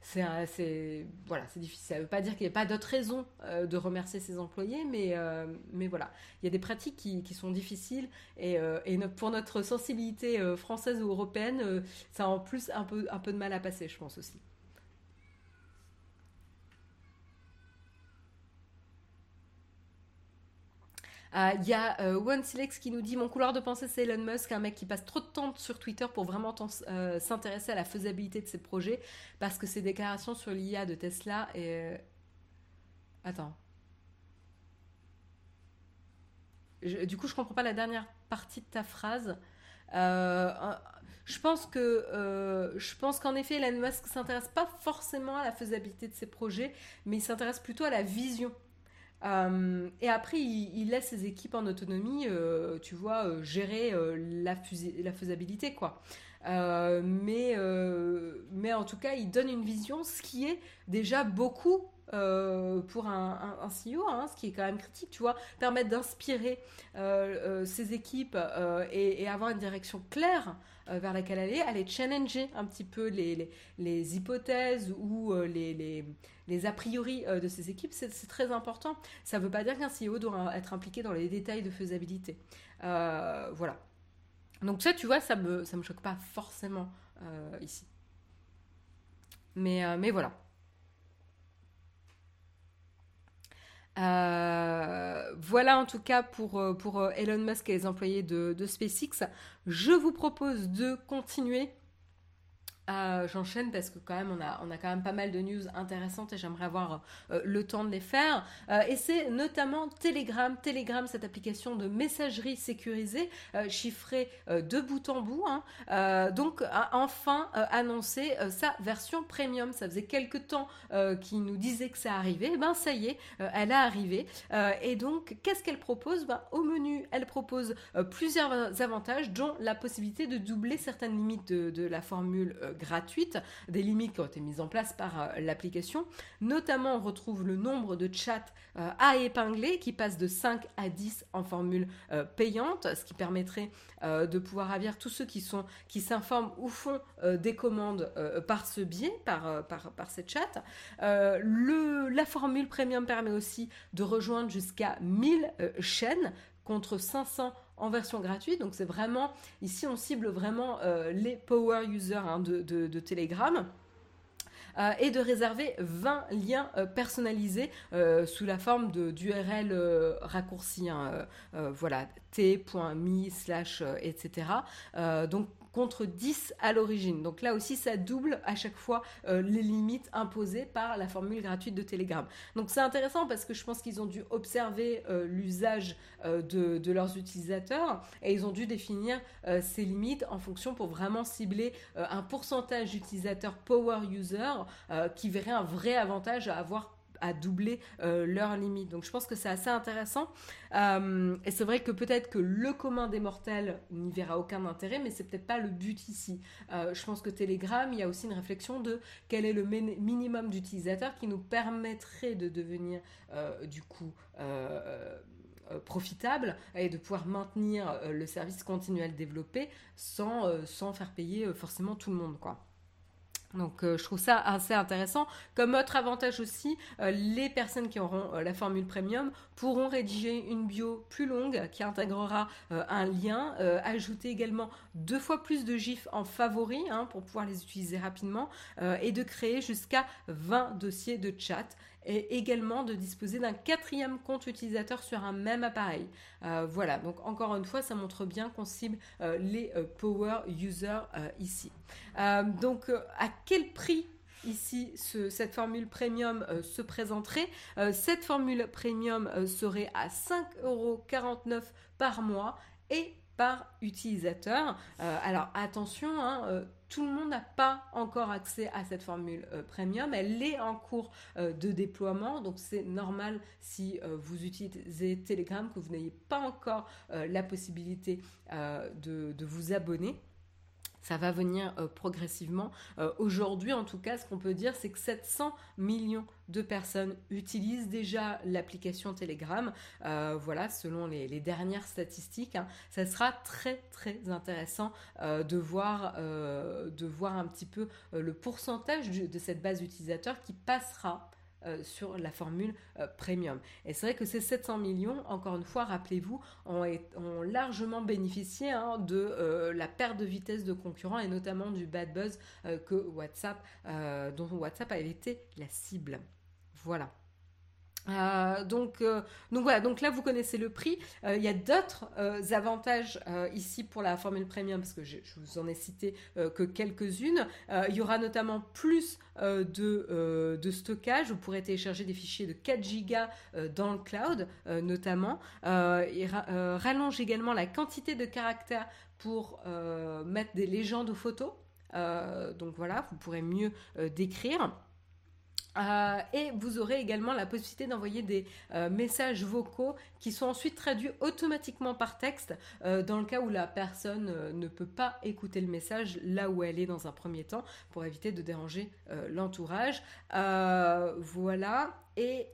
c'est voilà, c'est difficile. Ça ne veut pas dire qu'il n'y a pas d'autres raisons euh, de remercier ses employés, mais, euh, mais voilà, il y a des pratiques qui, sont difficiles et, euh, pour notre sensibilité française ou européenne, ça a en plus un peu, un peu de mal à passer, je pense aussi. Il euh, y a euh, OneSelex qui nous dit Mon couloir de pensée, c'est Elon Musk, un mec qui passe trop de temps sur Twitter pour vraiment euh, s'intéresser à la faisabilité de ses projets, parce que ses déclarations sur l'IA de Tesla et. Attends. du coup, je comprends pas la dernière partie de ta phrase. je pense que je qu'en effet, Elon Musk s'intéresse pas forcément à la faisabilité de ses projets, mais il s'intéresse plutôt à la vision euh, et après, il, laisse ses équipes en autonomie, euh, tu vois, euh, gérer la, la, faisabilité, quoi. mais, mais en tout cas, il donne une vision, ce qui est déjà beaucoup pour un, CEO, hein, ce qui est quand même critique, tu vois, permettre d'inspirer ses équipes et, avoir une direction claire euh, vers laquelle aller, aller challenger un petit peu les, hypothèses ou euh, les, a priori euh, de ces équipes, c'est très important. Ça ne veut pas dire qu'un CEO doit être impliqué dans les détails de faisabilité. voilà. Donc ça, tu vois, ça me, ça me choque pas forcément ici. Mais, mais voilà. Euh, voilà en tout cas pour, euh, pour euh, Elon Musk et les employés de, de SpaceX. Je vous propose de continuer euh, j'enchaîne parce que quand même on a, on a quand même pas mal de news intéressantes et j'aimerais avoir euh, le temps de les faire. Euh, et c'est notamment Telegram. Telegram, cette application de messagerie sécurisée, chiffrée de bout en bout. Hein. donc a enfin annoncé sa version premium. Ça faisait quelques temps qu'il nous disait que ça arrivait. Et eh ben ça y est, elle a arrivé. et donc qu'est-ce qu'elle propose? Ben, Au menu, elle propose plusieurs avantages, dont la possibilité de doubler certaines limites de, de la formule gratuite, des limites qui ont été mises en place par euh, l'application. Notamment, on retrouve le nombre de chats euh, à épingler qui passe de 5 à 10 en formule euh, payante, ce qui permettrait de pouvoir avoir tous ceux qui sont qui s'informent ou font des commandes par ce biais, par, par, par cette chat. le, la formule premium permet aussi de rejoindre jusqu'à 1000 chaînes contre 500 en version gratuite. Donc c'est vraiment, ici on cible vraiment euh, les power users hein, de, Telegram. Euh, et de réserver 20 liens euh, personnalisés sous la forme d'URL raccourci, hein, voilà, t.me slash, etc. donc contre 10 à l'origine. Donc là aussi, ça double à chaque fois euh, les limites imposées par la formule gratuite de Telegram. Donc c'est intéressant parce que je pense qu'ils ont dû observer euh, l'usage euh, de, leurs utilisateurs et ils ont dû définir ces limites en fonction pour vraiment cibler un pourcentage d'utilisateurs power user qui verrait un vrai avantage à avoir à doubler euh, leurs limites. Donc je pense que c'est assez intéressant. Euh, et c'est vrai que peut-être que le commun des mortels n'y verra aucun intérêt, mais c'est peut-être pas le but ici. Euh, je pense que Telegram, il y a aussi une réflexion de quel est le minimum d'utilisateurs qui nous permettrait de devenir du coup profitable et de pouvoir maintenir le service continuel développé sans, sans faire payer forcément tout le monde quoi. Donc euh, je trouve ça assez intéressant. Comme autre avantage aussi, euh, les personnes qui auront euh, la formule premium pourront rédiger une bio plus longue qui intégrera un lien, ajouter également deux fois plus de gifs en favoris hein, pour pouvoir les utiliser rapidement et de créer jusqu'à 20 dossiers de chat et également de disposer d'un quatrième compte utilisateur sur un même appareil. voilà, donc encore une fois, ça montre bien qu'on cible les power users ici. donc à quel prix ici cette formule premium euh, se présenterait? Euh, cette formule premium euh, serait à 5,49€ par mois et par utilisateur. alors attention, hein, tout le monde n'a pas encore accès à cette formule premium. Elle est en cours de déploiement, donc c'est normal si vous utilisez Telegram que vous n'ayez pas encore la possibilité de vous abonner ça va venir euh, progressivement. Euh, aujourd'hui, en tout cas, ce qu'on peut dire, c'est que 700 millions de personnes utilisent déjà l'application Telegram. Euh, voilà, selon les, dernières statistiques, hein. ça sera très très intéressant de voir de voir un petit peu le pourcentage de cette base utilisateur qui passera euh, sur la formule euh, premium. Et c'est vrai que ces 700 millions, encore une fois, rappelez-vous, ont, largement bénéficié hein, de euh, la perte de vitesse de concurrents et notamment du bad buzz que dont WhatsApp a été la cible. Voilà. Euh, donc, euh, donc voilà, donc là vous connaissez le prix. Euh, il y a d'autres avantages ici pour la formule premium parce que je, vous en ai cité que quelques-unes. il y aura notamment plus de, de, stockage. Vous pourrez télécharger des fichiers de 4 gigas dans le cloud notamment. il rallonge également la quantité de caractères pour mettre des légendes aux photos. donc voilà, vous pourrez mieux décrire. Euh, et vous aurez également la possibilité d'envoyer des euh, messages vocaux qui sont ensuite traduits automatiquement par texte euh, dans le cas où la personne ne peut pas écouter le message là où elle est dans un premier temps pour éviter de déranger l'entourage. voilà. Et,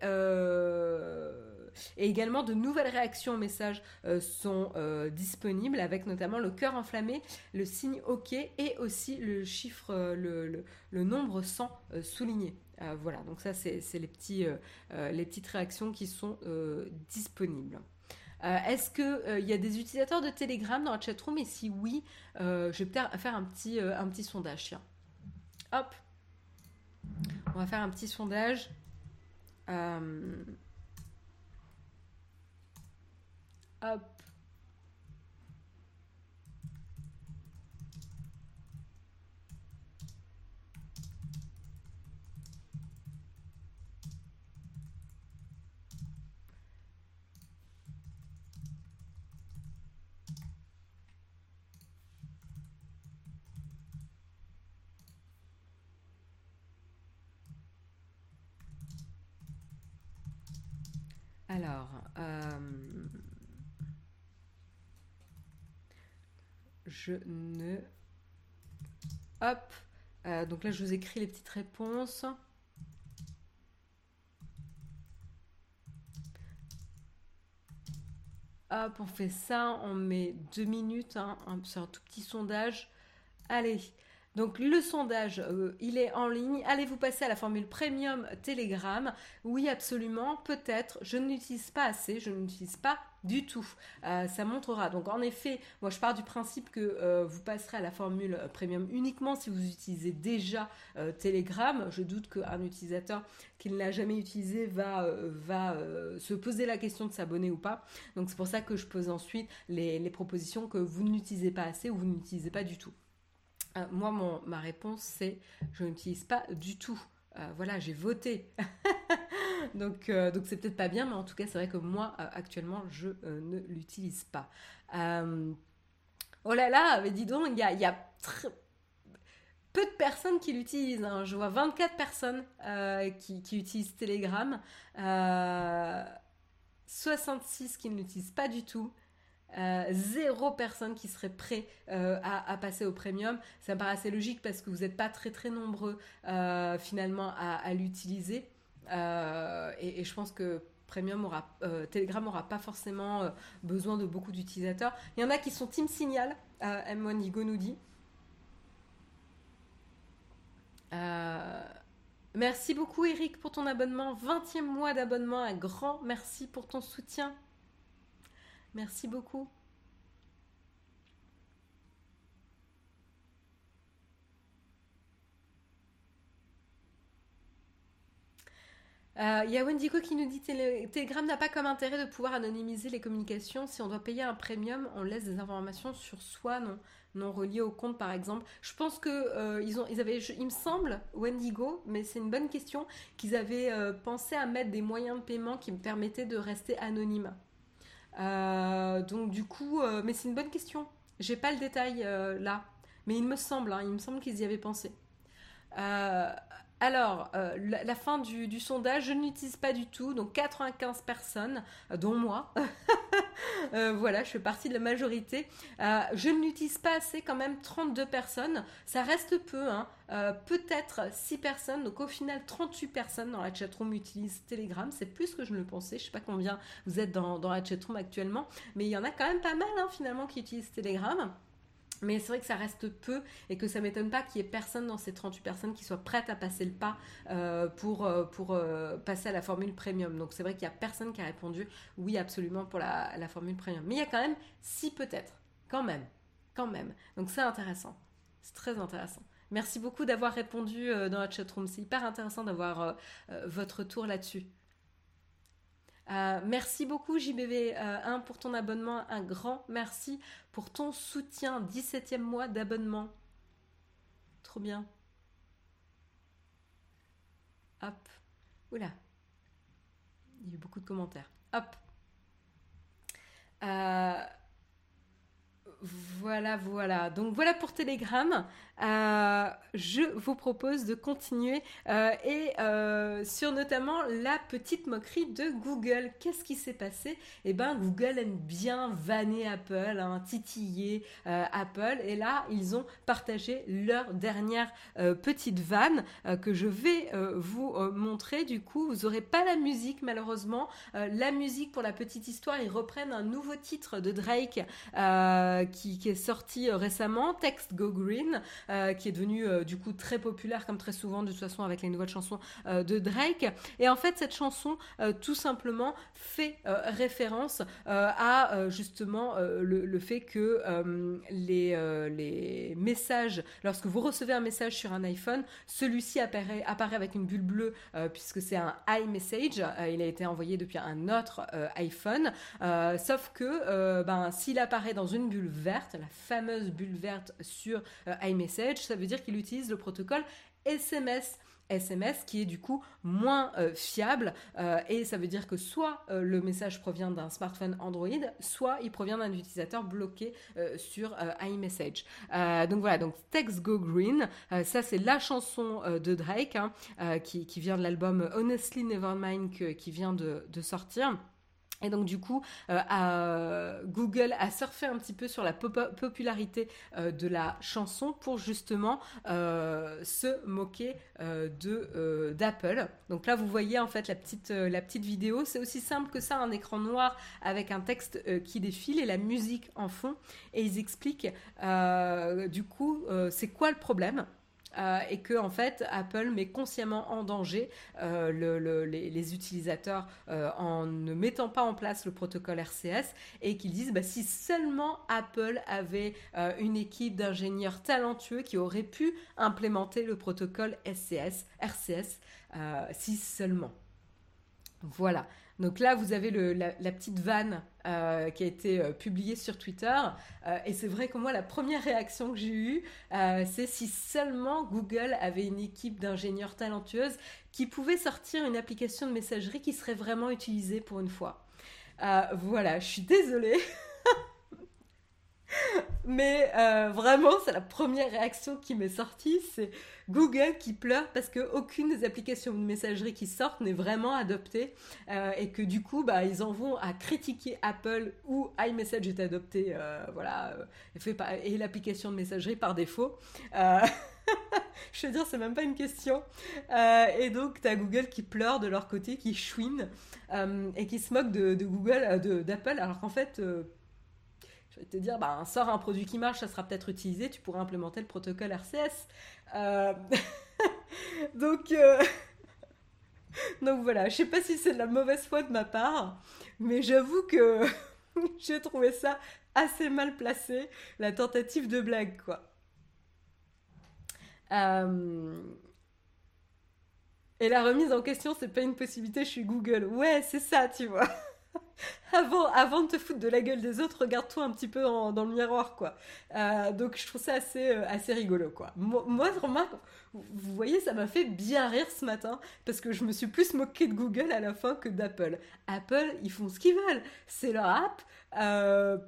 également de nouvelles réactions aux messages sont disponibles avec notamment le cœur enflammé, le signe OK et aussi le chiffre, le, le nombre 100 souligné. Euh, voilà, donc ça c'est les, euh, euh, les petites réactions qui sont disponibles. Est-ce qu'il y a des utilisateurs de Telegram dans la chatroom? Et si oui, je vais peut-être faire un petit, sondage. Tiens. Hop. On va faire un petit sondage. Alors, euh, je ne... Hop. Euh, donc là, je vous écris les petites réponses. Hop, on fait ça, on met deux minutes, hein, c'est un tout petit sondage. Allez, donc le sondage, euh, il est en ligne. Allez-vous passer à la formule premium Telegram? Oui, absolument. Peut-être. Je ne l'utilise pas assez. Je ne l'utilise pas du tout. Euh, ça montrera. Donc en effet, moi je pars du principe que euh, vous passerez à la formule premium uniquement si vous utilisez déjà Telegram. Je doute qu'un utilisateur qui ne l'a jamais utilisé va, se poser la question de s'abonner ou pas. Donc c'est pour ça que je pose ensuite les propositions que vous n'utilisez pas assez ou vous n'utilisez pas du tout. Euh, moi, mon, ma réponse, c'est je n'utilise pas du tout. Euh, voilà, j'ai voté. donc, euh, donc c'est peut-être pas bien, mais en tout cas, c'est vrai que moi, actuellement, je ne l'utilise pas. oh là là, mais dis donc, il y a, y a peu de personnes qui l'utilisent. Hein. Je vois 24 personnes qui, qui, utilisent Telegram, 66 qui ne l'utilisent pas du tout. Euh, zéro personne qui serait prêt euh, à, passer au premium. Ça me paraît assez logique parce que vous n'êtes pas très très nombreux euh, finalement à, l'utiliser. Et, je pense que Premium aura, Telegram aura pas forcément besoin de beaucoup d'utilisateurs. Il y en a qui sont Team Signal, M1 Igo nous dit. merci beaucoup Eric pour ton abonnement, 20e mois d'abonnement, un grand merci pour ton soutien. Merci beaucoup. Il y a Wendigo qui nous dit Telegram n'a pas comme intérêt de pouvoir anonymiser les communications. Si on doit payer un premium, on laisse des informations sur soi, non, non reliées au compte, par exemple. Je pense que euh, ils ont, ils avaient, il me semble, Wendigo, mais c'est une bonne question, qu'ils avaient euh, pensé à mettre des moyens de paiement qui me permettaient de rester anonyme. Donc du coup, mais c'est une bonne question. J'ai pas le détail là, mais il me semble, hein, il me semble qu'ils y avaient pensé. Euh, alors, euh, la, fin du, sondage, je n'utilise pas du tout, donc 95 personnes, euh, dont moi. voilà, je fais partie de la majorité. je ne l'utilise pas assez, quand même 32 personnes. Ça reste peu, hein. peut-être 6 personnes, donc au final 38 personnes dans la chatroom utilisent Telegram. C'est plus que je ne le pensais. Je ne sais pas combien vous êtes dans, dans la chatroom actuellement, mais il y en a quand même pas mal hein, finalement qui utilisent Telegram. Mais c'est vrai que ça reste peu et que ça m'étonne pas qu'il y ait personne dans ces 38 personnes qui soient prêtes à passer le pas euh, pour, euh, euh, passer à la formule premium. Donc c'est vrai qu'il y a personne qui a répondu oui absolument pour la, la formule premium. Mais il y a quand même si peut-être, quand même, quand même. Donc c'est intéressant, c'est très intéressant. Merci beaucoup d'avoir répondu dans la chatroom. C'est hyper intéressant d'avoir votre tour là-dessus. Euh, merci beaucoup JBV1 euh, pour ton abonnement, un grand merci pour ton soutien, 17e mois d'abonnement. Trop bien. Hop. Oula. Il y a eu beaucoup de commentaires. Hop. Euh, voilà, voilà. Donc voilà pour Telegram. Euh, je vous propose de continuer euh, et euh, sur notamment la petite moquerie de Google. Qu'est-ce qui s'est passé? Eh ben, Google aime bien vanner Apple, hein, titiller Apple, et là, ils ont partagé leur dernière petite vanne que je vais vous montrer. Du coup, vous n'aurez pas la musique malheureusement. la musique pour la petite histoire, ils reprennent un nouveau titre de Drake qui, qui, est sorti récemment, Text Go Green. Euh, qui est devenu euh, du coup très populaire comme très souvent de toute façon avec les nouvelles chansons euh, de Drake. Et en fait cette chanson tout simplement fait référence à justement le, fait que les, les messages, lorsque vous recevez un message sur un iPhone, celui-ci apparaît, apparaît avec une bulle bleue puisque c'est un iMessage, il a été envoyé depuis un autre iPhone, sauf que ben, s'il apparaît dans une bulle verte, la fameuse bulle verte sur iMessage, ça veut dire qu'il utilise le protocole SMS. SMS qui est du coup moins euh, fiable euh, et ça veut dire que soit euh, le message provient d'un smartphone Android, soit il provient d'un utilisateur bloqué sur iMessage. donc voilà, donc Text Go Green, ça c'est la chanson de Drake hein, qui, vient de l'album Honestly Nevermind qui vient de sortir. Et donc du coup, euh, Google a surfé un petit peu sur la popularité euh, de la chanson pour justement euh, se moquer d'Apple. Donc là, vous voyez en fait la petite la petite vidéo. C'est aussi simple que ça, un écran noir avec un texte qui défile et la musique en fond. Et ils expliquent du coup c'est quoi le problème? Euh, et que en fait Apple met consciemment en danger euh, les, utilisateurs euh, en ne mettant pas en place le protocole RCS et qu'ils disent bah, si seulement Apple avait une équipe d'ingénieurs talentueux qui auraient pu implémenter le protocole RCS, si seulement. Voilà. Donc là, vous avez la, petite vanne euh, qui a été euh, publiée sur Twitter. Euh, et c'est vrai que moi, la première réaction que j'ai eue, c'est si seulement Google avait une équipe d'ingénieurs talentueuses qui pouvait sortir une application de messagerie qui serait vraiment utilisée pour une fois. voilà, je suis désolée. Mais vraiment, c'est la première réaction qui m'est sortie, c'est Google qui pleure parce qu'aucune des applications de messagerie qui sortent n'est vraiment adoptée euh, et que du coup, bah, ils en vont à critiquer Apple où iMessage est adopté, euh, voilà, euh, fait et l'application de messagerie par défaut. je veux dire, c'est même pas une question. et donc, tu as Google qui pleure de leur côté, qui chouine et qui se moque de Google, d'Apple, alors qu'en fait, je vais te dire, bah, sort un produit qui marche, ça sera peut-être utilisé, tu pourras implémenter le protocole RCS. Euh, donc, euh, donc voilà, je sais pas si c'est de la mauvaise foi de ma part, mais j'avoue que j'ai trouvé ça assez mal placé, la tentative de blague, quoi. Euh, Et la remise en question, c'est pas une possibilité, je suis Google. Ouais, c'est ça, tu vois. avant, avant de te foutre de la gueule des autres, regarde-toi un petit peu dans, le miroir, quoi. Euh, donc je trouve ça assez, euh, assez rigolo, quoi. Moi, moi vous voyez, ça m'a fait bien rire ce matin, parce que je me suis plus moqué de Google à la fin que d'Apple. Apple, ils font ce qu'ils veulent. C'est leur app. Euh,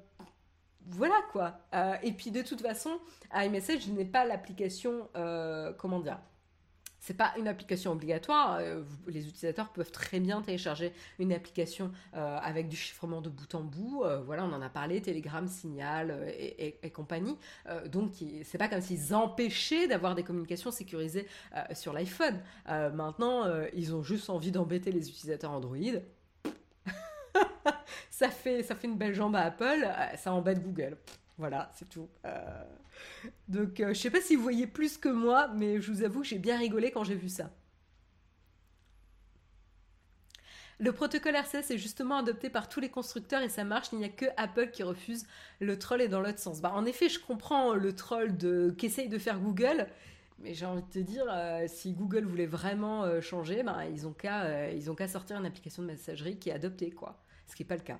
voilà quoi. et puis de toute façon, iMessage n'est pas l'application, comment dire, c'est pas une application obligatoire. Euh, les utilisateurs peuvent très bien télécharger une application euh, avec du chiffrement de bout en bout. Euh, voilà, on en a parlé, Telegram, Signal et, compagnie. donc, c'est pas comme s'ils empêchaient d'avoir des communications sécurisées sur l'iPhone. maintenant, ils ont juste envie d'embêter les utilisateurs Android. ça fait ça fait une belle jambe à Apple. ça embête Google. Voilà, c'est tout. Euh, donc, euh, je sais pas si vous voyez plus que moi, mais je vous avoue que j'ai bien rigolé quand j'ai vu ça. Le protocole RCS est justement adopté par tous les constructeurs et ça marche. Il n'y a que Apple qui refuse le troll et dans l'autre sens. Bah, en effet, je comprends le troll qu'essaye de faire Google, mais j'ai envie de te dire, euh, si Google voulait vraiment changer, bah, ils ont qu'à ils ont qu'à sortir une application de messagerie qui est adoptée, quoi. Ce qui n'est pas le cas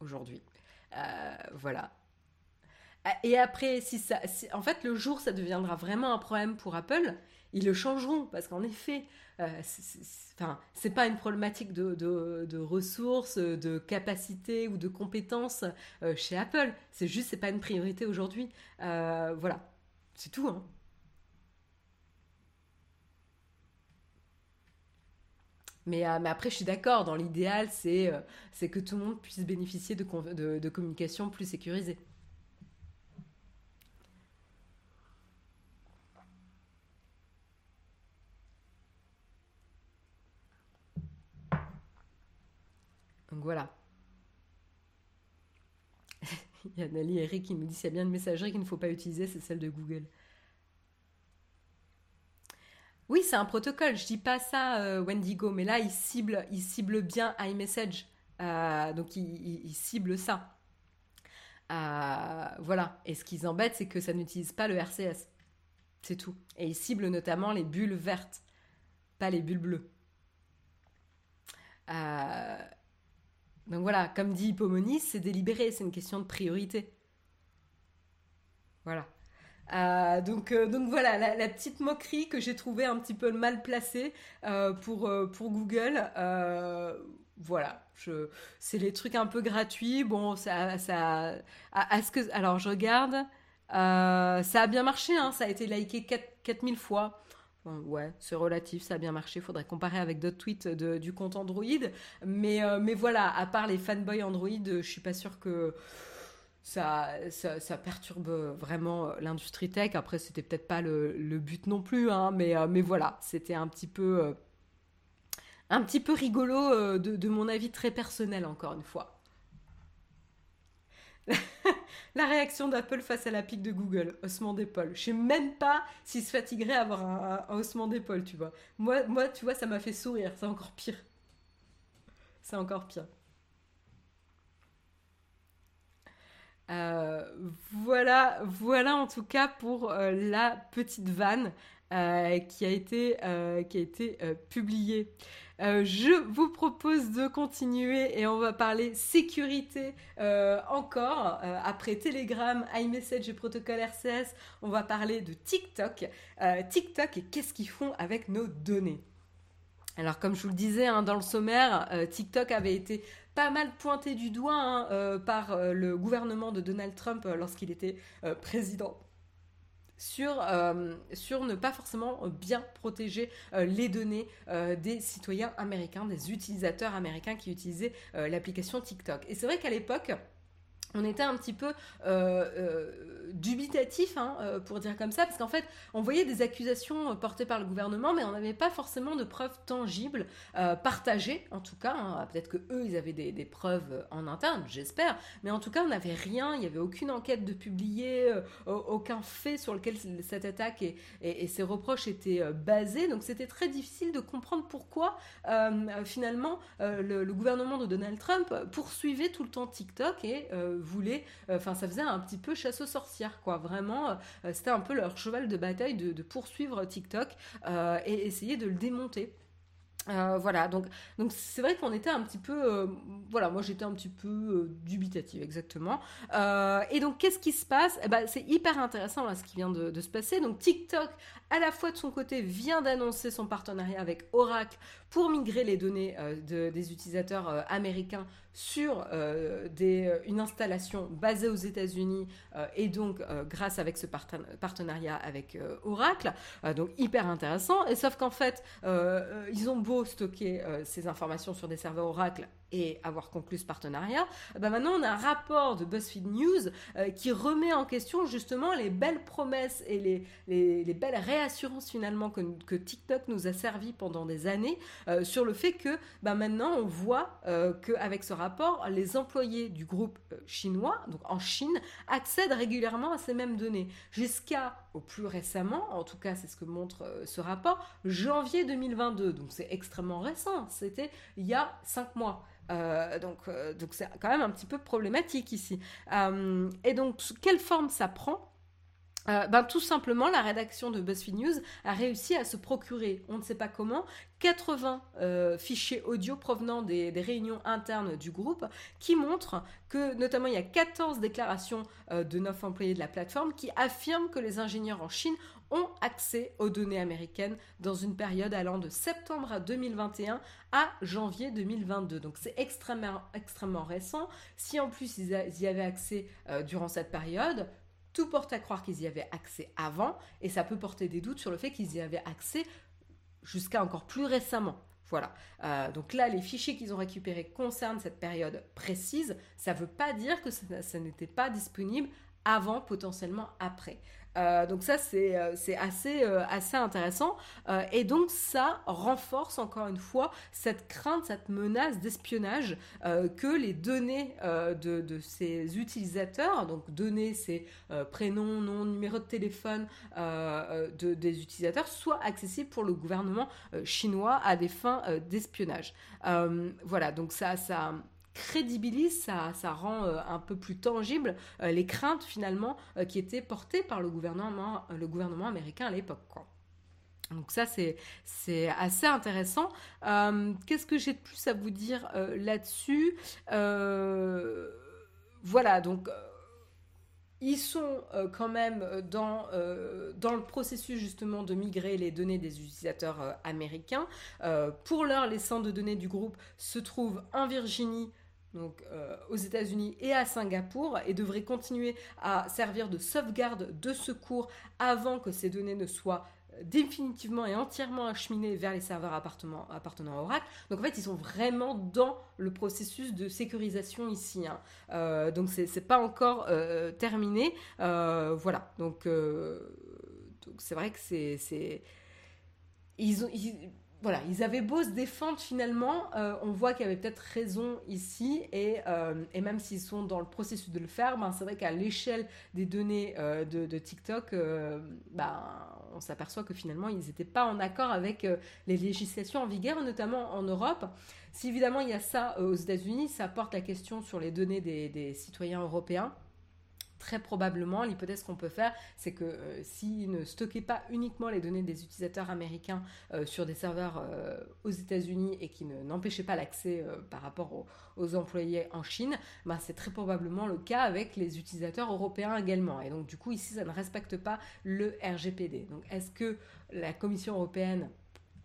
aujourd'hui. voilà. Ah, et après, si ça, en fait, le jour ça deviendra vraiment un problème pour Apple, ils le changeront parce qu'en effet, euh, c'est pas une problématique de, ressources, de capacité ou de compétences euh, chez Apple. C'est juste, c'est pas une priorité aujourd'hui. Euh, voilà, c'est tout. Hein. Mais, mais, après, je suis d'accord, dans l'idéal, c'est c'est que tout le monde puisse bénéficier de, de, de communication plus sécurisée. Donc voilà. Il y a Nali Eric qui nous dit s'il y a bien une messagerie qu'il ne faut pas utiliser, c'est celle de Google. Oui, c'est un protocole. Je dis pas ça, euh, Wendigo, mais là, il cible, il bien iMessage. Euh, donc, il, cible ça. Euh, voilà. Et ce qui embête, c'est que ça n'utilise pas le RCS. C'est tout. Et il cible notamment les bulles vertes, pas les bulles bleues. Donc voilà, comme dit Hippomonis, c'est délibéré, c'est une question de priorité. Voilà. Euh, donc, euh, donc voilà, la, petite moquerie que j'ai trouvée un petit peu mal placée euh, pour, pour Google. voilà, c'est les trucs un peu gratuits. Bon, ça, ça, ce que, alors je regarde, ça a bien marché, hein, ça a été liké 4000 fois ouais, c'est relatif, ça a bien marché. Faudrait comparer avec d'autres tweets du compte Android. Mais, euh, mais voilà, à part les fanboys Android, je suis pas sûre que ça, ça, perturbe vraiment l'industrie tech. Après, c'était peut-être pas le, but non plus, hein, mais, euh, mais voilà, c'était un petit peu. Euh, un petit peu rigolo de mon avis très personnel, encore une fois. la réaction d'Apple face à la pique de Google, haussement d'épaule. Je sais même pas s'il se fatiguerait à avoir un, haussement d'épaule, tu vois. Moi, tu vois, ça m'a fait sourire. C'est encore pire. C'est encore pire. Euh, voilà, voilà en tout cas pour euh, la petite vanne euh, qui a été publiée. Euh, je vous propose de continuer et on va parler sécurité euh, encore. Euh, après Telegram, iMessage et protocole RCS, on va parler de TikTok. TikTok et qu'est-ce qu'ils font avec nos données alors comme je vous le disais hein, dans le sommaire, TikTok avait été pas mal pointé du doigt hein, par le gouvernement de Donald Trump lorsqu'il était président sur, euh, sur ne pas forcément bien protéger euh, les données euh, des citoyens américains, des utilisateurs américains qui utilisaient l'application TikTok. Et c'est vrai qu'à l'époque, on était un petit peu euh, euh, dubitatif, hein, euh, pour dire comme ça, parce qu'en fait, on voyait des accusations portées par le gouvernement, mais on n'avait pas forcément de preuves tangibles, partagées, en tout cas. Hein. Peut-être que eux, ils avaient des, preuves en interne, j'espère, mais en tout cas, on n'avait rien, il n'y avait aucune enquête de publier, aucun fait sur lequel cette attaque et, et, ces reproches étaient basés, donc c'était très difficile de comprendre pourquoi, finalement, le, le, gouvernement de Donald Trump poursuivait tout le temps TikTok et voulaient, euh, enfin ça faisait un petit peu chasse aux sorcières, quoi. Vraiment, euh, c'était un peu leur cheval de bataille de, poursuivre TikTok euh, et essayer de le démonter. Voilà, donc donc c'est vrai qu'on était un petit peu, voilà, moi j'étais un petit peu euh, dubitative exactement. et donc qu'est-ce qui se passe? Eh ben, c'est hyper intéressant là ce qui vient de, de, se passer. Donc TikTok, à la fois de son côté, vient d'annoncer son partenariat avec Oracle pour migrer les données de, des utilisateurs américains sur des, une installation basée aux États-Unis et donc grâce avec ce partenariat avec Oracle, donc hyper intéressant. Et sauf qu'en fait, ils ont beau stocker euh, ces informations sur des serveurs Oracle et avoir conclu ce partenariat, bah maintenant on a un rapport de BuzzFeed News euh, qui remet en question justement les belles promesses et les, les, belles réassurances finalement que, que, TikTok nous a servi pendant des années euh, sur le fait que bah maintenant on voit qu'avec ce rapport, les employés du groupe chinois, donc en Chine, accèdent régulièrement à ces mêmes données. Jusqu'à, au plus récemment, en tout cas c'est ce que montre ce rapport, janvier 2022. Donc c'est extrêmement récent, c'était il y a cinq mois. Euh, donc, euh, donc c'est quand même un petit peu problématique ici. Euh, et donc, quelle forme ça prend? Ben, tout simplement, la rédaction de BuzzFeed News a réussi à se procurer, on ne sait pas comment, 80 fichiers audio provenant des, réunions internes du groupe qui montrent que, notamment, il y a 14 déclarations de 9 employés de la plateforme qui affirment que les ingénieurs en Chine ont accès aux données américaines dans une période allant de septembre 2021 à janvier 2022. Donc c'est extrêmement, extrêmement récent. Si en plus ils, y avaient accès euh, durant cette période, tout porte à croire qu'ils y avaient accès avant, et ça peut porter des doutes sur le fait qu'ils y avaient accès jusqu'à encore plus récemment. Voilà. Euh, donc là, les fichiers qu'ils ont récupérés concernent cette période précise. Ça ne veut pas dire que ça n'était pas disponible avant, potentiellement après. Euh, donc ça, c'est euh, assez, euh, assez intéressant. et donc ça renforce encore une fois cette crainte, cette menace d'espionnage que les données de, de, ces utilisateurs, donc données, ces prénoms, noms, numéro de téléphone de, des utilisateurs, soient accessibles pour le gouvernement chinois à des fins d'espionnage. voilà, donc ça... ça crédibilise, ça, ça rend euh, un peu plus tangible euh, les craintes finalement euh, qui étaient portées par le gouvernement, américain à l'époque. Donc ça, c'est, c'est assez intéressant. qu'est-ce que j'ai de plus à vous dire là-dessus? Voilà, donc ils sont quand même dans, dans le processus justement de migrer les données des utilisateurs américains. pour l'heure, les centres de données du groupe se trouvent en Virginie, donc euh, aux États-Unis et à Singapour et devrait continuer à servir de sauvegarde de secours avant que ces données ne soient euh, définitivement et entièrement acheminées vers les serveurs appartenant, à Oracle. Donc en fait, ils sont vraiment dans le processus de sécurisation ici. Hein. Euh, donc c'est pas encore terminé. voilà. Donc c'est vrai que c'est ils ont voilà, ils avaient beau se défendre finalement, euh, on voit qu'il y avait peut-être raison ici, et, euh, même s'ils sont dans le processus de le faire, ben, c'est vrai qu'à l'échelle des données euh, de, TikTok, ben, on s'aperçoit que finalement ils n'étaient pas en accord avec les législations en vigueur, notamment en Europe. Si évidemment il y a ça aux États-Unis, ça porte la question sur les données des citoyens européens très probablement, l'hypothèse qu'on peut faire, c'est que euh, s'ils ne stockaient pas uniquement les données des utilisateurs américains euh, sur des serveurs euh, aux États-Unis et qui n'empêchaient pas l'accès par rapport aux, employés en Chine, bah, c'est très probablement le cas avec les utilisateurs européens également. Et donc du coup, ici, ça ne respecte pas le RGPD. Donc est-ce que la Commission européenne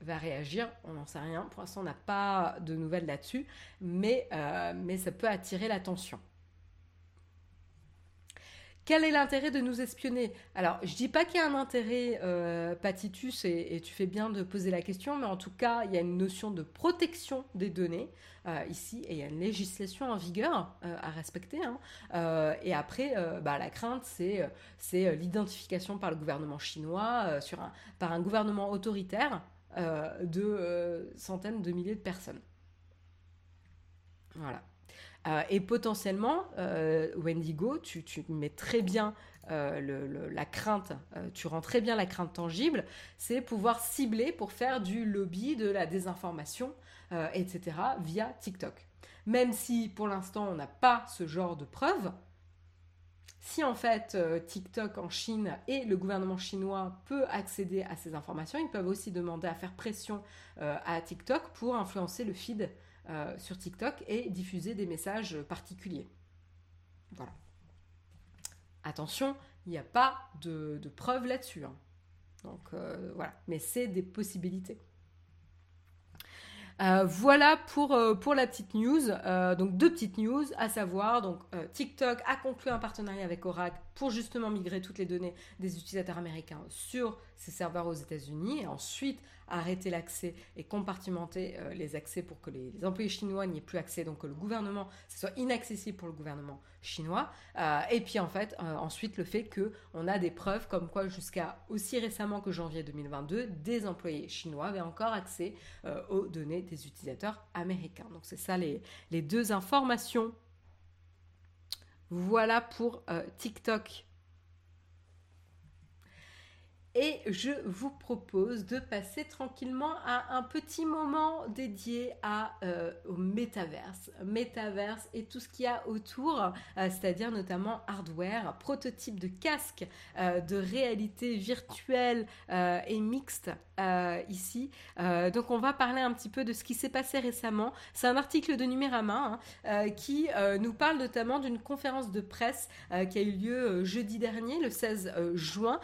va réagir, on n'en sait rien. Pour l'instant, on n'a pas de nouvelles là-dessus, mais ça peut attirer l'attention. Quel est l'intérêt de nous espionner? Alors, je dis pas qu'il y a un intérêt, euh, Patitus, et, tu fais bien de poser la question, mais en tout cas, il y a une notion de protection des données euh, ici, et il y a une législation en vigueur euh, à respecter. Hein. et après, bah, la crainte, c'est, l'identification par le gouvernement chinois, par un gouvernement autoritaire de centaines de milliers de personnes. Voilà. Euh, et potentiellement, euh, Wendigo, tu, mets très bien euh, la crainte, tu rends très bien la crainte tangible, c'est pouvoir cibler pour faire du lobby, de la désinformation, etc., via TikTok. Même si pour l'instant on n'a pas ce genre de preuves, Si en fait TikTok en Chine et le gouvernement chinois peut accéder à ces informations, ils peuvent aussi demander à faire pression à TikTok pour influencer le feed sur TikTok et diffuser des messages particuliers. Voilà. Attention, il n'y a pas de, preuves là-dessus. Hein. Donc euh, voilà, mais c'est des possibilités. Euh, voilà pour, euh, pour la petite news. donc deux petites news, à savoir, donc TikTok a conclu un partenariat avec Oracle pour justement migrer toutes les données des utilisateurs américains sur ses serveurs aux États-Unis et ensuite arrêter l'accès et compartimenter euh, les accès pour que les, employés chinois n'y aient plus accès, donc que le gouvernement, ce soit inaccessible pour le gouvernement chinois. Euh, et puis en fait, euh, ensuite le fait qu'on a des preuves comme quoi jusqu'à aussi récemment que janvier 2022, des employés chinois avaient encore accès aux données des utilisateurs américains. Donc c'est ça les deux informations voilà pour euh, TikTok. Et je vous propose de passer tranquillement à un petit moment dédié euh, au métaverse. Métaverse et tout ce qu'il y a autour, euh, c'est-à-dire notamment hardware, prototype de casque de réalité virtuelle et mixte ici. donc on va parler un petit peu de ce qui s'est passé récemment. C'est un article de Numérama hein, qui nous parle notamment d'une conférence de presse qui a eu lieu jeudi dernier, le 16 juin,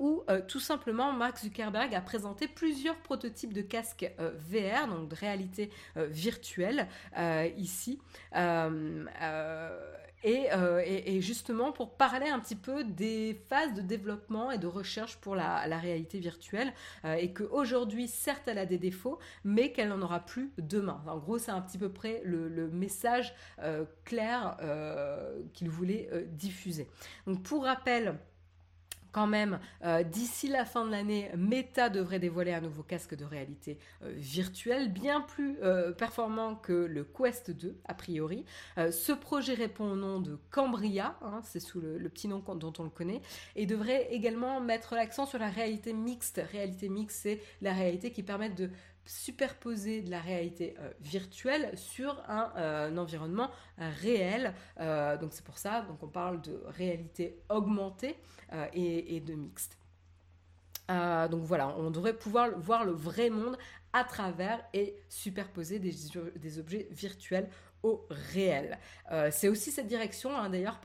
où tout simplement, Mark Zuckerberg a présenté plusieurs prototypes de casques euh, VR, donc de réalité euh, virtuelle, euh, ici. Et, justement pour parler un petit peu des phases de développement et de recherche pour la, réalité virtuelle, et qu'aujourd'hui, certes, elle a des défauts, mais qu'elle n'en aura plus demain. En gros, c'est un petit peu près le, le message clair qu'il voulait diffuser. Donc pour rappel, quand même, euh, d'ici la fin de l'année, Meta devrait dévoiler un nouveau casque de réalité euh, virtuelle, bien plus euh, performant que le Quest 2, a priori. ce projet répond au nom de Cambria, hein, c'est sous le, le, petit nom dont on le connaît, et devrait également mettre l'accent sur la réalité mixte. Réalité mixte, c'est la réalité qui permet de superposer de la réalité euh, virtuelle sur un, euh, environnement euh, réel. donc c'est pour ça, donc on parle de réalité augmentée et, de mixte. donc voilà, on devrait pouvoir voir le vrai monde à travers et superposer des, objets virtuels au réel. c'est aussi cette direction, hein, d'ailleurs,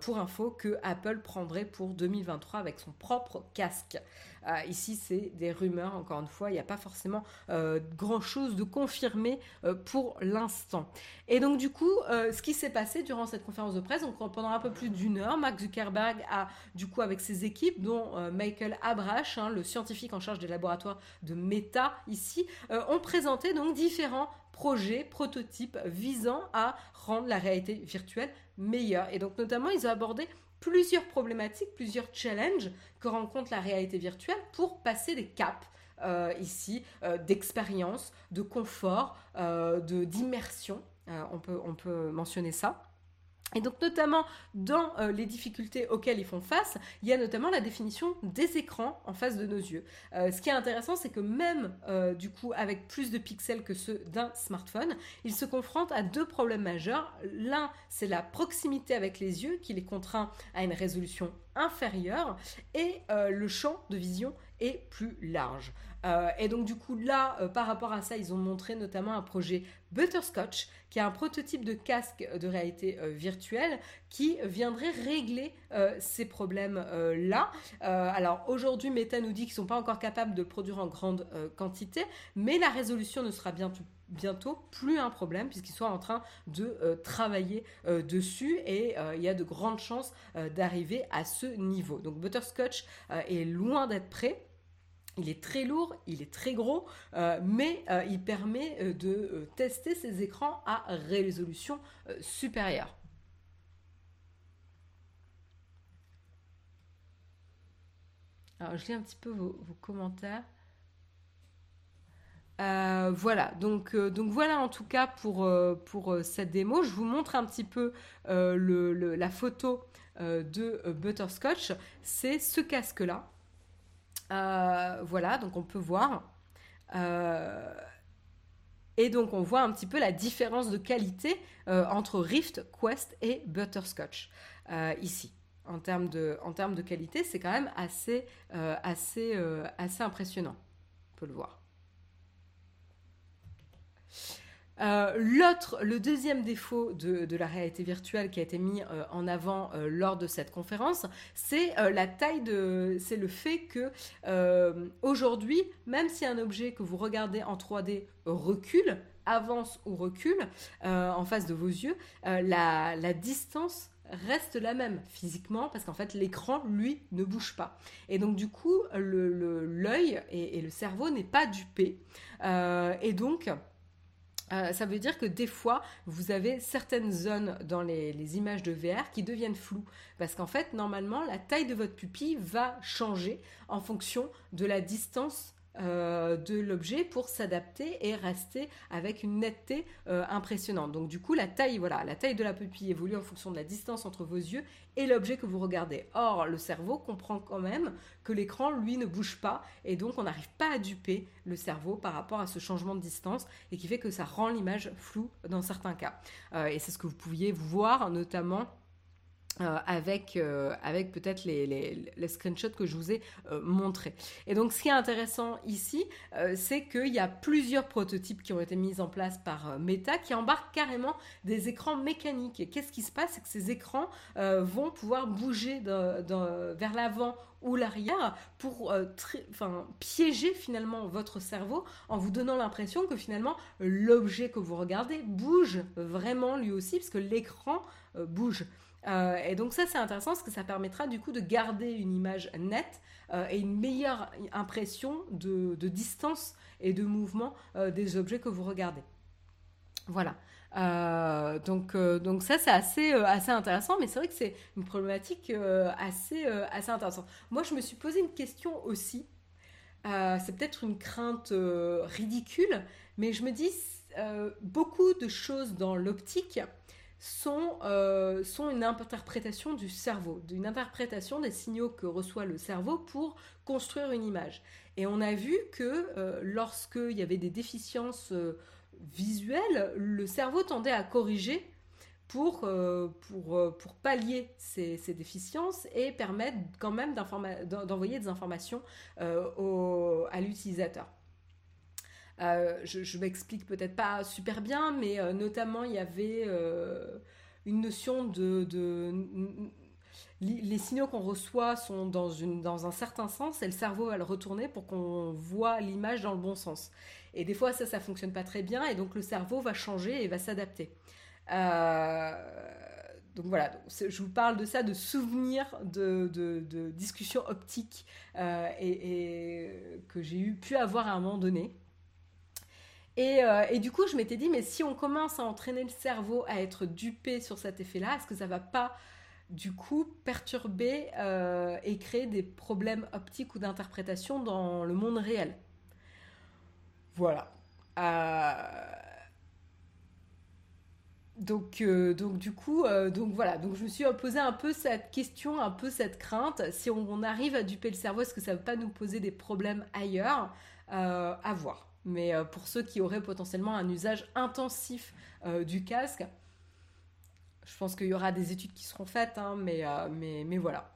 pour info, que Apple prendrait pour 2023 avec son propre casque. Ah, ici, c'est des rumeurs, encore une fois, il n'y a pas forcément euh, grand-chose de confirmé euh, pour l'instant. Et donc, du coup, euh, ce qui s'est passé durant cette conférence de presse, donc pendant un peu plus d'une heure, Mark Zuckerberg a, du coup, avec ses équipes, dont Michael Abrash, hein, le scientifique en charge des laboratoires de Meta ici, ont présenté donc différents projets, prototypes visant à rendre la réalité virtuelle meilleure. Et donc, notamment, ils ont abordé plusieurs problématiques, plusieurs challenges que rencontre la réalité virtuelle pour passer des caps. Euh, ici euh, d'expérience, de confort, euh, d'immersion. on peut mentionner ça. Et donc notamment dans euh, les difficultés auxquelles ils font face, il y a notamment la définition des écrans en face de nos yeux. Euh, ce qui est intéressant, c'est que même euh, du coup avec plus de pixels que ceux d'un smartphone, ils se confrontent à deux problèmes majeurs. L'un, c'est la proximité avec les yeux qui les contraint à une résolution inférieure et le champ de vision est plus large. Euh, et donc du coup là, euh, par rapport à ça, ils ont montré notamment un projet Butterscotch, qui est un prototype de casque de réalité euh, virtuelle qui viendrait régler ces problèmes-là. alors aujourd'hui, Meta nous dit qu'ils ne sont pas encore capables de produire en grande quantité, mais la résolution ne sera bientôt bientôt plus un problème puisqu'ils sont en train de travailler dessus et il y a de grandes chances d'arriver à ce niveau. Donc Butterscotch est loin d'être prêt. Il est très lourd, il est très gros, euh, mais euh, il permet euh, de tester ces écrans à résolution supérieure. Alors, je lis un petit peu vos, commentaires. voilà, donc, donc voilà en tout cas pour, pour cette démo. Je vous montre un petit peu la photo de Butterscotch. C'est ce casque-là. Euh, voilà, donc on peut voir. Euh, et donc on voit un petit peu la différence de qualité euh, entre Rift, Quest et Butterscotch. ici. En termes de, en termes de qualité, c'est quand même assez, assez, assez impressionnant. On peut le voir. Euh, l'autre, le deuxième défaut de, la réalité virtuelle qui a été mis euh, en avant euh, lors de cette conférence, c'est la taille de, c'est le fait que aujourd'hui, même si un objet que vous regardez en 3D recule, avance ou recule en face de vos yeux, la, distance reste la même physiquement parce qu'en fait l'écran lui ne bouge pas. Et donc du coup l'œil et, et, le cerveau n'est pas dupé et donc euh, ça veut dire que des fois, vous avez certaines zones dans les, images de VR qui deviennent floues. Parce qu'en fait, normalement, la taille de votre pupille va changer en fonction de la distance euh, de l'objet pour s'adapter et rester avec une netteté euh, impressionnante. Donc du coup, la taille, voilà, la taille de la pupille évolue en fonction de la distance entre vos yeux et l'objet que vous regardez. Or, le cerveau comprend quand même que l'écran, lui, ne bouge pas et donc on n'arrive pas à duper le cerveau par rapport à ce changement de distance et qui fait que ça rend l'image floue dans certains cas. Euh, et c'est ce que vous pouviez voir notamment euh, avec, euh, avec peut-être les, les, screenshots que je vous ai euh, montrés. Et donc ce qui est intéressant ici, c'est qu'il y a plusieurs prototypes qui ont été mis en place par Meta qui embarquent carrément des écrans mécaniques. Et qu'est-ce qui se passe? C'est que ces écrans vont pouvoir bouger vers l'avant ou l'arrière pour enfin, piéger finalement votre cerveau en vous donnant l'impression que finalement l'objet que vous regardez bouge vraiment lui aussi parce que l'écran bouge. Euh, et donc ça c'est intéressant parce que ça permettra du coup de garder une image nette euh, et une meilleure impression de, distance et de mouvement euh, des objets que vous regardez. Voilà. donc, donc ça c'est assez, assez intéressant, mais c'est vrai que c'est une problématique assez, assez intéressante. Moi je me suis posé une question aussi. c'est peut-être une crainte ridicule, mais je me dis beaucoup de choses dans l'optique sont, euh, sont une interprétation du cerveau, d'une interprétation des signaux que reçoit le cerveau pour construire une image. Et on a vu que euh, lorsqu'il y avait des déficiences euh, visuelles, le cerveau tendait à corriger pour, pallier ces, déficiences et permettre quand même d'envoyer des informations à l'utilisateur. Euh, je, m'explique peut-être pas super bien, mais euh, notamment il y avait euh, une notion de, les signaux qu'on reçoit sont dans, un certain sens et le cerveau va le retourner pour qu'on voit l'image dans le bon sens. Et des fois, ça, ça fonctionne pas très bien et donc le cerveau va changer et va s'adapter. donc voilà, je vous parle de ça, de souvenirs de, discussions optiques et, que j'ai pu avoir à un moment donné. Euh, et, du coup, je m'étais dit, mais si on commence à entraîner le cerveau à être dupé sur cet effet-là, est-ce que ça va pas, du coup, perturber euh, et créer des problèmes optiques ou d'interprétation dans le monde réel? Voilà. Euh, donc, donc du coup, donc voilà. Donc je me suis posé un peu cette question, un peu cette crainte. Si on, arrive à duper le cerveau, est-ce que ça ne va pas nous poser des problèmes ailleurs? À voir. Mais euh, pour ceux qui auraient potentiellement un usage intensif euh, du casque, je pense qu'il y aura des études qui seront faites, hein, euh, mais, mais, voilà.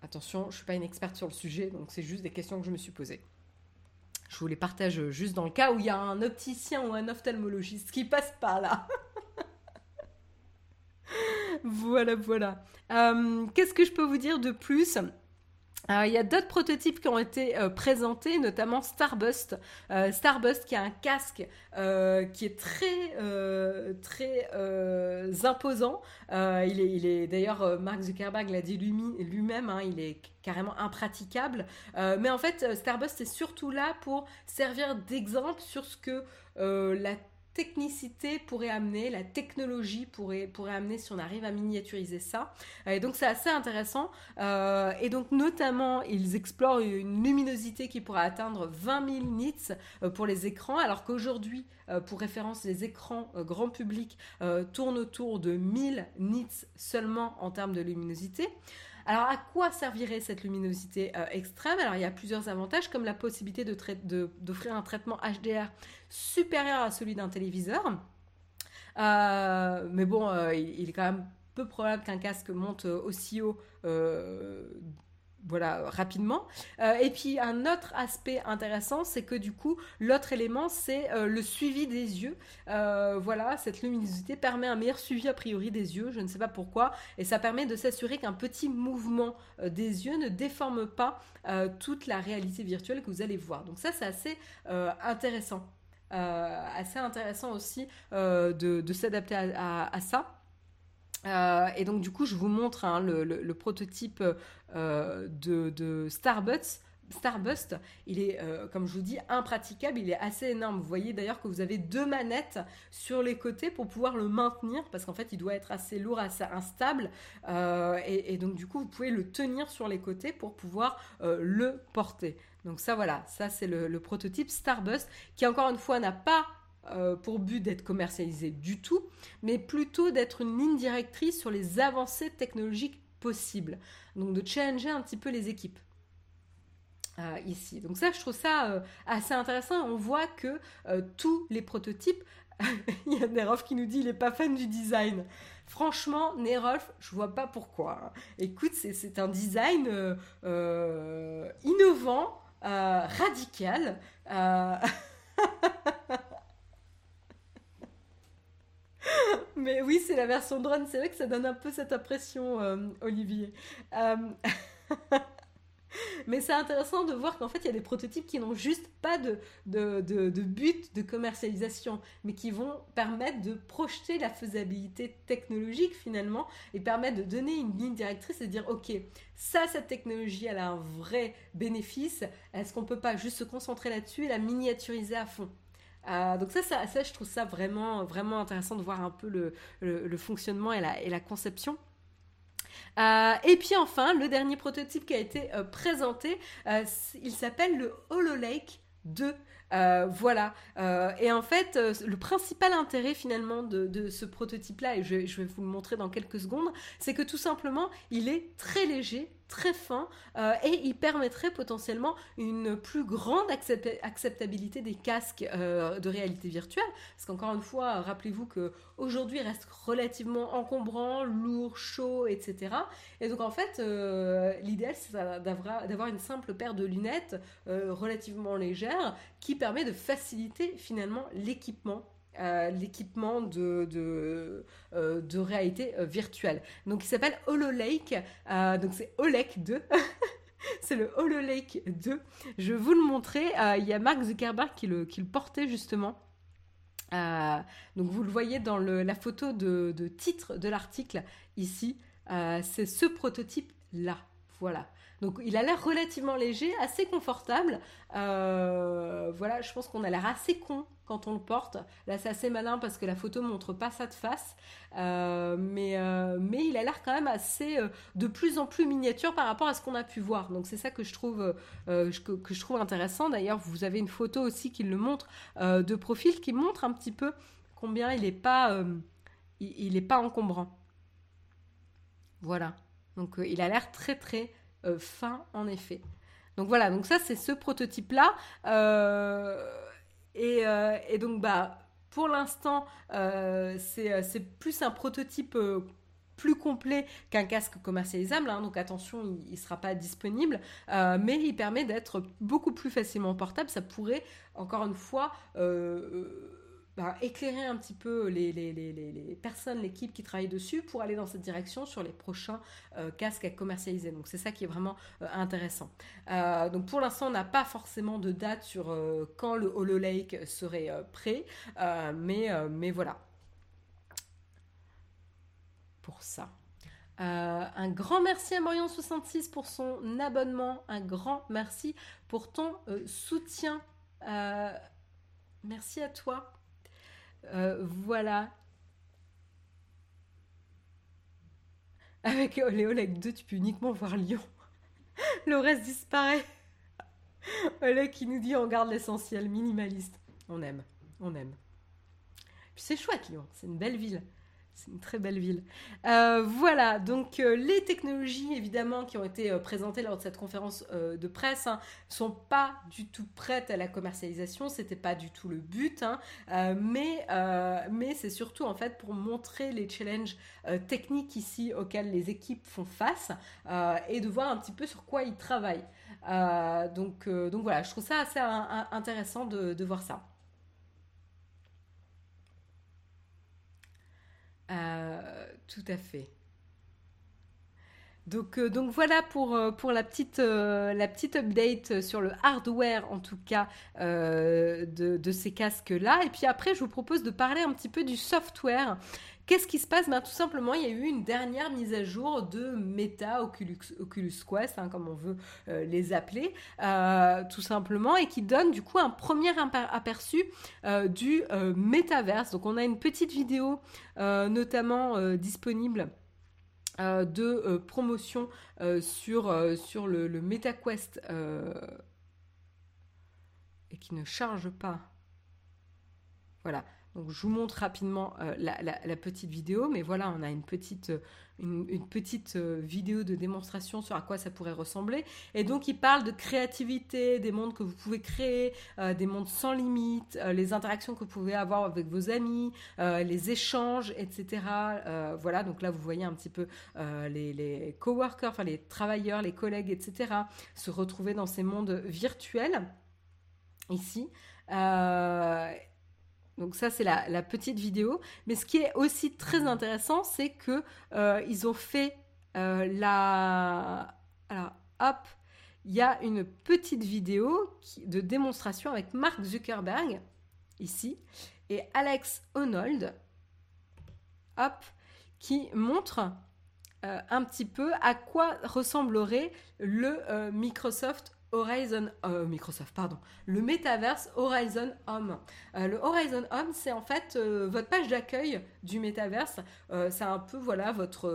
Attention, je ne suis pas une experte sur le sujet, donc c'est juste des questions que je me suis posées. Je vous les partage juste dans le cas où il y a un opticien ou un ophtalmologiste qui passe par là. voilà, voilà. Qu'est-ce que je peux vous dire de plus? Il y a d'autres prototypes qui ont été euh, présentés, notamment Starburst. Euh, Starburst qui a un casque euh, qui est très très imposant. il est, il est d'ailleurs Mark Zuckerberg l'a dit lui-même, hein, il est carrément impraticable. mais en fait, Starburst est surtout là pour servir d'exemple sur ce que la technicité pourrait amener, la technologie pourrait, amener si on arrive à miniaturiser ça. Et donc c'est assez intéressant. Euh, et donc notamment, ils explorent une luminosité qui pourrait atteindre 20 000 nits euh, pour les écrans, alors qu'aujourd'hui, euh, pour référence, les écrans grand public tournent autour de 1000 nits seulement en termes de luminosité. Alors à quoi servirait cette luminosité euh, extrême? Alors il y a plusieurs avantages comme la possibilité d'offrir un traitement HDR supérieur à celui d'un téléviseur. Euh, mais bon, euh, il, est quand même peu probable qu'un casque monte aussi haut voilà, rapidement. Euh, et puis un autre aspect intéressant, c'est que du coup, l'autre élément, c'est euh, le suivi des yeux. Euh, voilà, cette luminosité permet un meilleur suivi a priori des yeux, je ne sais pas pourquoi, et ça permet de s'assurer qu'un petit mouvement des yeux ne déforme pas toute la réalité virtuelle que vous allez voir. Donc ça, c'est assez intéressant. assez intéressant aussi de, s'adapter à ça. Euh, et donc du coup, je vous montre hein, le, prototype euh, de, Starbust. Starbust, il est, euh, comme je vous dis, impraticable, il est assez énorme. Vous voyez d'ailleurs que vous avez deux manettes sur les côtés pour pouvoir le maintenir, parce qu'en fait, il doit être assez lourd, assez instable. Et, donc du coup, vous pouvez le tenir sur les côtés pour pouvoir le porter. Donc ça, voilà, ça c'est le prototype Starbust, qui encore une fois n'a pas euh, pour but d'être commercialisé du tout, mais plutôt d'être une ligne directrice sur les avancées technologiques possibles. Donc de challenger un petit peu les équipes. Euh, ici. Donc ça, je trouve ça euh, assez intéressant. On voit que tous les prototypes, il y a Nerolf qui nous dit il n'est pas fan du design. Franchement, Nerolf, je vois pas pourquoi. Écoute, c'est un design innovant, radical. Mais oui, c'est la version drone. C'est vrai que ça donne un peu cette impression, euh, Olivier. Euh, mais c'est intéressant de voir qu'en fait, il y a des prototypes qui n'ont juste pas de, de, but de commercialisation, mais qui vont permettre de projeter la faisabilité technologique finalement et permettre de donner une ligne directrice et de dire, OK, ça, cette technologie, elle a un vrai bénéfice. Est-ce qu'on peut pas juste se concentrer là-dessus et la miniaturiser à fond? Euh, donc ça, je trouve ça vraiment, vraiment intéressant de voir un peu le, fonctionnement et la, conception. Euh, et puis enfin, le dernier prototype qui a été euh, présenté, il s'appelle le HoloLake 2. Voilà. et en fait, le principal intérêt finalement de, ce prototype-là, et je, vais vous le montrer dans quelques secondes, c'est que tout simplement, il est très léger, très fin euh, et il permettrait potentiellement une plus grande acceptabilité des casques euh, de réalité virtuelle. Parce qu'encore une fois, rappelez-vous que aujourd'hui reste relativement encombrant, lourd, chaud, etc. Et donc en fait, euh, l'idéal c'est d'avoir une simple paire de lunettes relativement légère qui permet de faciliter finalement l'équipement euh, l'équipement de, de, euh, réalité euh, virtuelle. Donc il s'appelle HoloLake, donc c'est HoloLake 2. c'est le HoloLake 2. Je vais vous le montrer. Il y a Mark Zuckerberg qui le, portait justement. donc vous le voyez dans la photo de, de titre de l'article ici. c'est ce prototype là. Voilà. Donc il a l'air relativement léger, assez confortable. voilà, je pense qu'on a l'air assez con quand on le porte. Là, c'est assez malin parce que la photo montre pas ça de face, euh, mais, euh, mais il a l'air quand même assez euh, de plus en plus miniature par rapport à ce qu'on a pu voir. Donc c'est ça que je trouve intéressant. D'ailleurs, vous avez une photo aussi qui le montre de profil, qui montre un petit peu combien il n'est pas il, pas encombrant. Voilà. Donc il a l'air très très fin en effet. Donc voilà, donc ça c'est ce prototype là. Euh, et, donc, bah, pour l'instant, euh, euh, c'est plus un prototype plus complet qu'un casque commercialisable, hein. donc attention, il ne sera pas disponible, mais il permet d'être beaucoup plus facilement portable. Ça pourrait, encore une fois, bah, éclairer un petit peu les, personnes, l'équipe qui travaille dessus pour aller dans cette direction sur les prochains euh, casques à commercialiser. Donc c'est ça qui est vraiment euh, intéressant. Euh, donc pour l'instant, on n'a pas forcément de date sur quand le HoloLake serait prêt, mais, mais voilà. Pour ça. un grand merci à Morion66 pour son abonnement. Un grand merci pour ton soutien. merci à toi. Euh, voilà. Avec Oleg 2, tu peux uniquement voir Lyon. Le reste disparaît. Oleg qui nous dit on garde l'essentiel, minimaliste. On aime, on aime. C'est chouette Lyon, c'est une belle ville. C'est une très belle ville. Euh, voilà, donc euh, les technologies évidemment qui ont été euh, présentées lors de cette conférence de presse ne hein, sont pas du tout prêtes à la commercialisation, c'était pas du tout le but, hein. mais, c'est surtout en fait pour montrer les challenges techniques ici auxquels les équipes font face et de voir un petit peu sur quoi ils travaillent. donc, donc voilà, je trouve ça assez intéressant de voir ça. Euh, tout à fait. Donc, euh, donc voilà pour, euh, pour la, petite, update sur le hardware, en tout cas, de, ces casques-là. Et puis après, je vous propose de parler un petit peu du software. Qu'est-ce qui se passe? Ben, Tout simplement, il y a eu une dernière mise à jour de Meta Oculus, Quest, hein, comme on veut euh, les appeler, euh, tout simplement, et qui donne du coup un premier aperçu euh, du métaverse. Donc on a une petite vidéo notamment disponible. De promotion sur, sur le, le MetaQuest et qui ne charge pas. Voilà, je vous montre rapidement euh, la, petite vidéo, mais voilà, on a une petite, euh, euh, vidéo de démonstration sur à quoi ça pourrait ressembler. Et donc il parle de créativité, des mondes que vous pouvez créer, des mondes sans limite, les interactions que vous pouvez avoir avec vos amis, les échanges, etc. voilà, donc là vous voyez un petit peu les, les coworkers, enfin les travailleurs, les collègues, etc. se retrouver dans ces mondes virtuels ici. Donc ça, c'est la, petite vidéo. Mais ce qui est aussi très intéressant, c'est que euh, ils ont fait euh, la... Alors, hop, il y a une petite vidéo de démonstration avec Mark Zuckerberg, ici, et Alex Honnold, hop, qui montre euh, un petit peu à quoi ressemblerait le Microsoft Horizon euh, Microsoft pardon. Le métaverse Horizon Home. Euh, le Horizon Home c'est en fait euh, votre page d'accueil du métaverse. C'est un peu voilà votre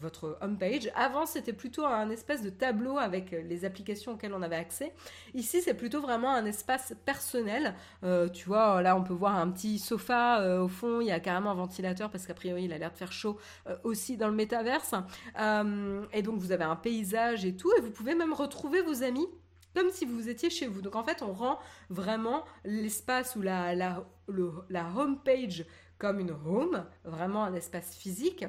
votre homepage avant c'était plutôt un espèce de tableau avec les applications auxquelles on avait accès. Ici c'est plutôt vraiment un espace personnel. Tu vois là on peut voir un petit sofa au fond. Il y a carrément un ventilateur parce qu'a priori il a l'air de faire chaud aussi dans le métaverse. Et donc vous avez un paysage et tout. Et vous pouvez même retrouver vos amis comme si vous étiez chez vous. Donc en fait, on rend vraiment l'espace ou la, la, la home page comme une home, vraiment un espace physique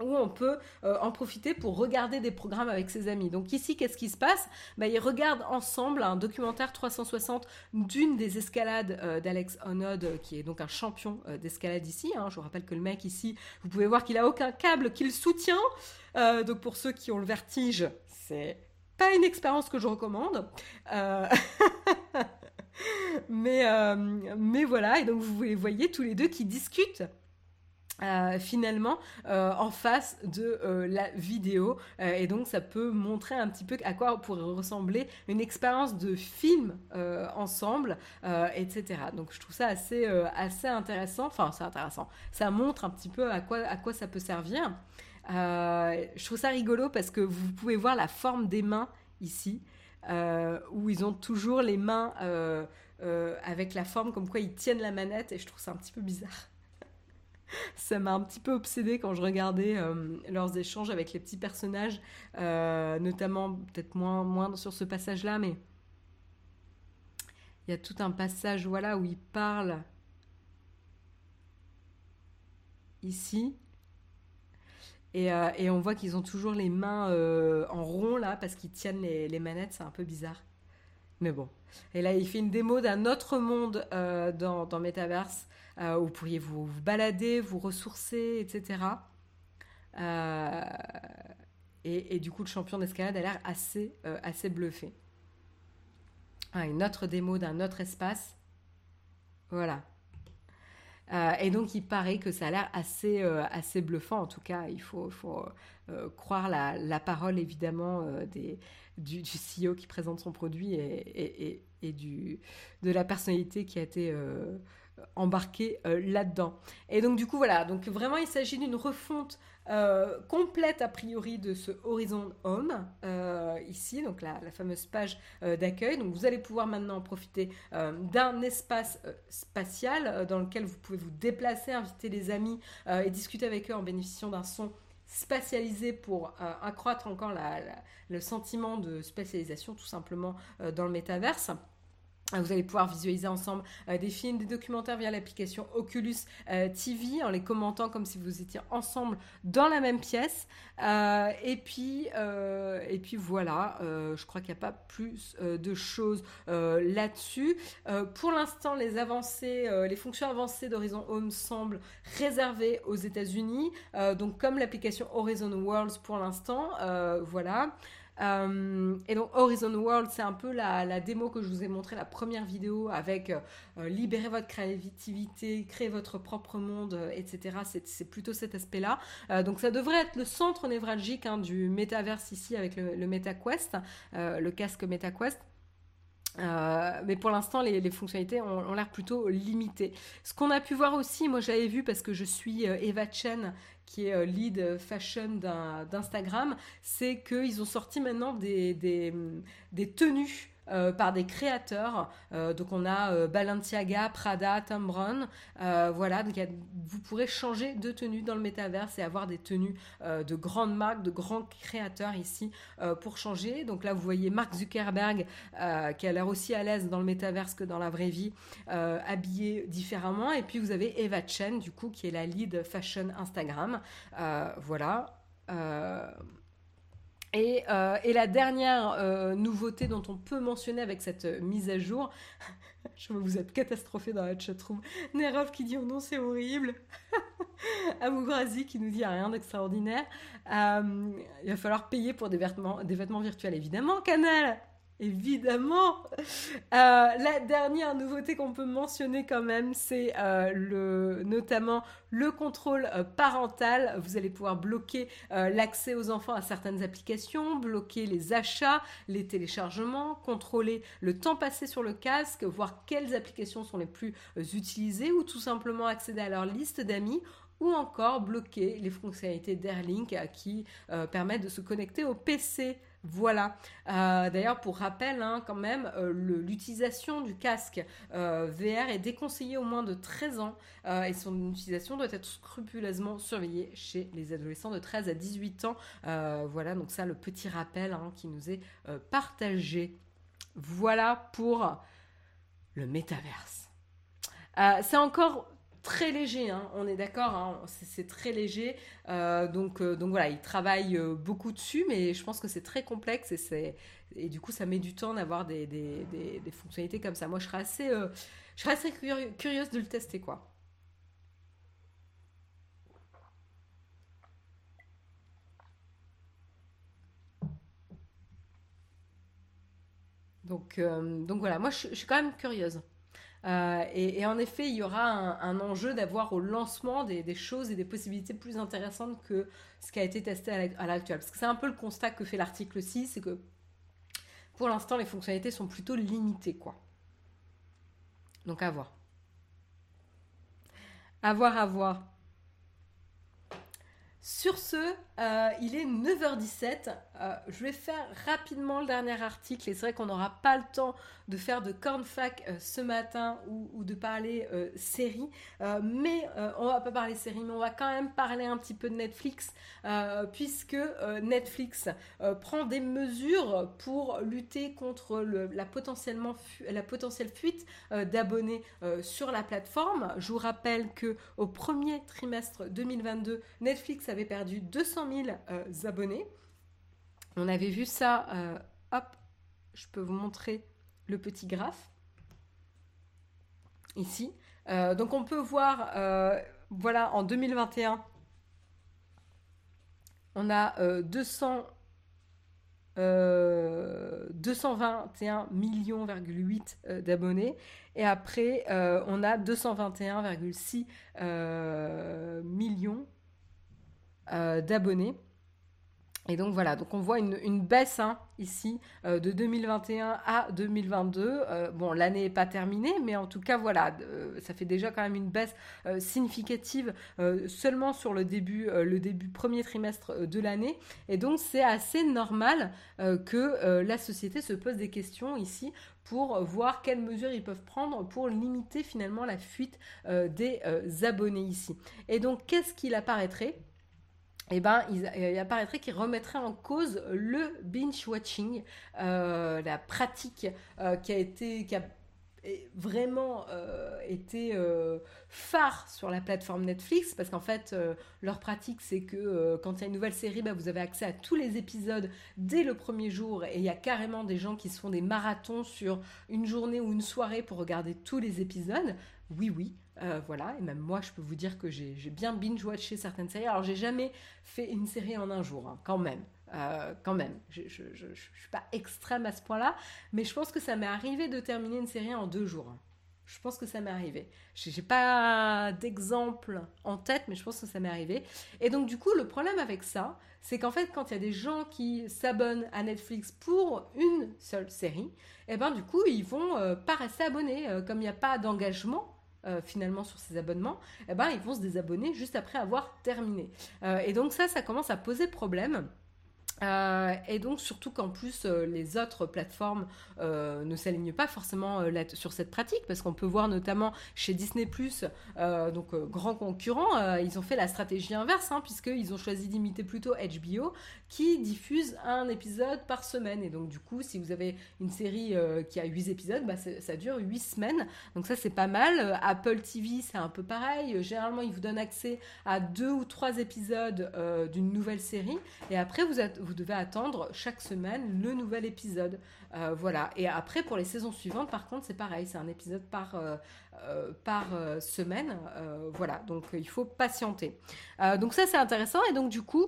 où on peut euh, en profiter pour regarder des programmes avec ses amis. Donc ici, qu'est-ce qui se passe? Bah, Ils regardent ensemble un documentaire 360 d'une des escalades euh, d'Alex Honnold, qui est donc un champion euh, d'escalade ici. Hein. Je vous rappelle que le mec ici, vous pouvez voir qu'il a aucun câble qui le soutient. donc pour ceux qui ont le vertige, c'est pas une expérience que je recommande. Euh, mais, euh, mais voilà, et donc vous les voyez tous les deux qui discutent. Euh, finalement en face de la vidéo et donc ça peut montrer un petit peu à quoi pourrait ressembler une expérience de film ensemble etc donc je trouve ça assez assez intéressant enfin c'est intéressant ça montre un petit peu à quoi à quoi ça peut servir euh, je trouve ça rigolo parce que vous pouvez voir la forme des mains ici, euh, où ils ont toujours les mains euh, avec la forme comme quoi ils tiennent la manette et je trouve ça un petit peu bizarre. ça m'a un petit peu obsédé quand je regardais leurs échanges avec les petits personnages, notamment peut-être moins, moins sur ce passage-là, mais il y a tout un passage voilà, où ils parlent ici. Euh, et, on voit qu'ils ont toujours les mains euh, en rond là parce qu'ils tiennent les, manettes, c'est un peu bizarre. Mais bon. Et là, il fait une démo d'un autre monde euh, dans, Metaverse où vous pourriez vous, balader, vous ressourcer, etc. Et, du coup, le champion d'escalade a l'air assez, assez bluffé. Ah, une autre démo d'un autre espace. Voilà. Euh, et donc, il paraît que ça a l'air assez, euh, assez bluffant. En tout cas, il faut, faut euh, croire la, la, parole, évidemment, des, du, CEO qui présente son produit et, et, et, du, de la personnalité qui a été embarqué là-dedans. Et donc du coup voilà, donc vraiment il s'agit d'une refonte complète a priori de ce Horizon Home ici, donc la, fameuse page d'accueil. Donc vous allez pouvoir maintenant profiter d'un espace spatial dans lequel vous pouvez vous déplacer, inviter les amis et discuter avec eux en bénéficiant d'un son spatialisé pour accroître encore le sentiment de spatialisation tout simplement dans le métaverse. Vous allez pouvoir visualiser ensemble euh, des films, des documentaires via l'application Oculus euh, TV en les commentant comme si vous étiez ensemble dans la même pièce. Euh, et, puis, et puis voilà, je crois qu'il n'y a pas plus de choses là-dessus. pour l'instant, les avancées, les fonctions avancées d'Horizon Home semblent réservées aux États-Unis. donc comme l'application Horizon Worlds pour l'instant, voilà. Euh, et donc Horizon World, c'est un peu la, démo que je vous ai montré, la première vidéo avec euh, euh, libérer votre créativité, créer votre propre monde, etc. C'est plutôt cet aspect-là. donc ça devrait être le centre névralgique hein, du métaverse ici avec le, MetaQuest, le casque MetaQuest. Mais pour l'instant, les, fonctionnalités ont, l'air plutôt limitées. Ce qu'on a pu voir aussi, moi j'avais vu parce que je suis Eva Chen qui est euh, lead fashion d'Instagram, c'est qu'ils ont sorti maintenant des tenues euh, par des créateurs. Euh, donc on a euh, Balenciaga, Prada, Tom voilà, donc vous pourrez changer de tenue dans le métaverse et avoir des tenues de grandes marques, de grands créateurs ici pour changer. Donc là, vous voyez Mark Zuckerberg qui a l'air aussi à l'aise dans le métaverse que dans la vraie vie, habillé différemment. Et puis vous avez Eva Chen, du coup, qui est la lead fashion Instagram. voilà. Et, la dernière euh, nouveauté dont on peut mentionner avec cette euh, mise à jour, je vois vous êtes catastrophé dans la chatroom. Nerov qui dit oh non c'est horrible. Amougrazi qui nous dit rien d'extraordinaire. il va falloir payer pour des vêtements virtuels évidemment. Canal, Évidemment. Euh, la dernière nouveauté qu'on peut mentionner quand même, c'est euh, notamment le contrôle euh, parental. Vous allez pouvoir bloquer l'accès aux enfants à certaines applications, bloquer les achats, les téléchargements, contrôler le temps passé sur le casque, voir quelles applications sont les plus utilisées ou tout simplement accéder à leur liste d'amis ou encore bloquer les fonctionnalités d'Airlink qui permettent de se connecter au PC voilà. Euh, d'ailleurs, pour rappel, hein, quand même, euh, l'utilisation du casque euh, VR est déconseillée au moins de 13 ans et son utilisation doit être scrupuleusement surveillée chez les adolescents de 13 à 18 ans. voilà, donc ça, le petit rappel hein, qui nous est partagé. Voilà pour le métaverse. C'est encore très léger, hein, on est d'accord, hein, c'est très léger. Euh, donc, euh, donc voilà, il travaille euh, beaucoup dessus, mais je pense que c'est très complexe et, et du coup ça met du temps d'avoir des, des, fonctionnalités comme ça. Moi je serais assez, je serais assez curieuse de le tester quoi. Donc, donc voilà, moi je suis quand même curieuse. Euh, et, en effet, il y aura un, enjeu d'avoir au lancement des, choses et des possibilités plus intéressantes que ce qui a été testé à l'actuel. Parce que c'est un peu le constat que fait l'article 6, c'est que pour l'instant, les fonctionnalités sont plutôt limitées. quoi. Donc à voir. À voir, à voir. Sur ce, euh, il est 9h17. Euh, je vais faire rapidement le dernier article. Et c'est vrai qu'on n'aura pas le temps de faire de cornfac euh, ce matin ou, de parler série. mais on va pas parler série, mais on va quand même parler un petit peu de Netflix. puisque Netflix prend des mesures pour lutter contre la, potentiellement la potentielle fuite d'abonnés sur la plateforme. Je vous rappelle que au premier trimestre 2022, Netflix avait perdu 200 000 euh, abonnés. On avait vu ça, euh, hop, je peux vous montrer le petit graphe ici. Euh, donc on peut voir, voilà, en 2021, on a 200, 221 millions d'abonnés et après on a 221,6 millions d'abonnés. Et donc voilà, donc on voit une, baisse hein, ici euh, de 2021 à 2022. Euh, bon, l'année n'est pas terminée, mais en tout cas voilà, euh, ça fait déjà quand même une baisse significative seulement sur le début, le début premier trimestre de l'année. Et donc c'est assez normal que la société se pose des questions ici pour voir quelles mesures ils peuvent prendre pour limiter finalement la fuite des abonnés ici. Et donc qu'est-ce qu'il apparaîtrait? Eh ben, il, apparaîtrait qu'il remettrait en cause le binge-watching, euh, la pratique euh, qui a vraiment euh, été phare sur la plateforme Netflix, parce qu'en fait, leur pratique, c'est que quand il y a une nouvelle série, bah, vous avez accès à tous les épisodes dès le premier jour, et il y a carrément des gens qui se font des marathons sur une journée ou une soirée pour regarder tous les épisodes. Oui, oui, euh, voilà, et même moi, je peux vous dire que j'ai bien binge-watché certaines séries. Alors, j'ai jamais fait une série en un jour, hein, quand même. Euh, quand même, je, ne suis pas extrême à ce point-là, mais je pense que ça m'est arrivé de terminer une série en deux jours. Je pense que ça m'est arrivé. J'ai pas d'exemple en tête, mais je pense que ça m'est arrivé. Et donc, du coup, le problème avec ça, c'est qu'en fait, quand il y a des gens qui s'abonnent à Netflix pour une seule série, eh ben du coup, ils vont euh, pas rester abonnés. comme il n'y a pas d'engagement, euh, finalement sur ces abonnements, eh ben, ils vont se désabonner juste après avoir terminé. Euh, et donc ça, ça commence à poser problème. Euh, et donc surtout qu'en plus euh, les autres plateformes euh, ne s'alignent pas forcément sur cette pratique parce qu'on peut voir notamment chez Disney donc grand concurrent ils ont fait la stratégie inverse hein, puisqu'ils ont choisi d'imiter plutôt HBO qui diffuse un épisode par semaine. Et donc du coup si vous avez une série qui a 8 épisodes bah, ça dure 8 semaines. Donc ça c'est pas mal. Apple TV c'est un peu pareil. Généralement ils vous donnent accès à deux ou trois épisodes d'une nouvelle série. Et après vous, êtes, vous devez attendre chaque semaine le nouvel épisode. Euh, voilà. Et après, pour les saisons suivantes, par contre, c'est pareil, c'est un épisode par, euh, euh, par semaine. voilà, donc il faut patienter. donc ça, c'est intéressant. Et donc, du coup,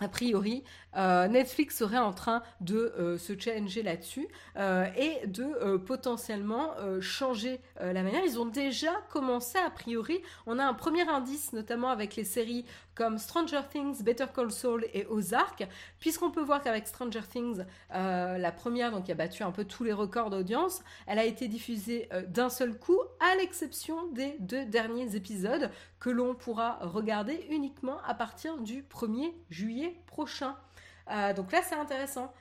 a priori, Netflix serait en train de se challenger là-dessus et de potentiellement changer la manière. Ils ont déjà commencé, a priori. On a un premier indice, notamment avec les séries comme Stranger Things, Better Call Saul et Ozark, puisqu'on peut voir qu'avec Stranger Things, euh, la première, donc qui a battu un peu tous les records d'audience, elle a été diffusée euh, d'un seul coup, à l'exception des deux derniers épisodes que l'on pourra regarder uniquement à partir du 1er juillet prochain. Euh, donc là, c'est intéressant.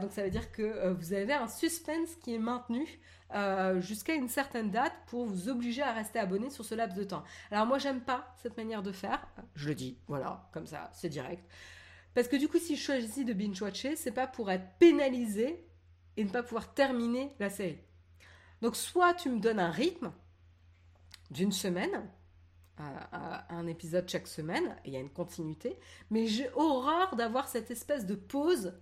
donc ça veut dire que vous avez un suspense qui est maintenu euh, jusqu'à une certaine date pour vous obliger à rester abonné sur ce laps de temps. Alors moi j'aime pas cette manière de faire, je le dis, voilà, comme ça, c'est direct. Parce que du coup si je choisis de binge-watcher, c'est pas pour être pénalisé et ne pas pouvoir terminer la série. Donc soit tu me donnes un rythme d'une semaine, un épisode chaque semaine, et il y a une continuité, mais j'ai horreur d'avoir cette espèce de pause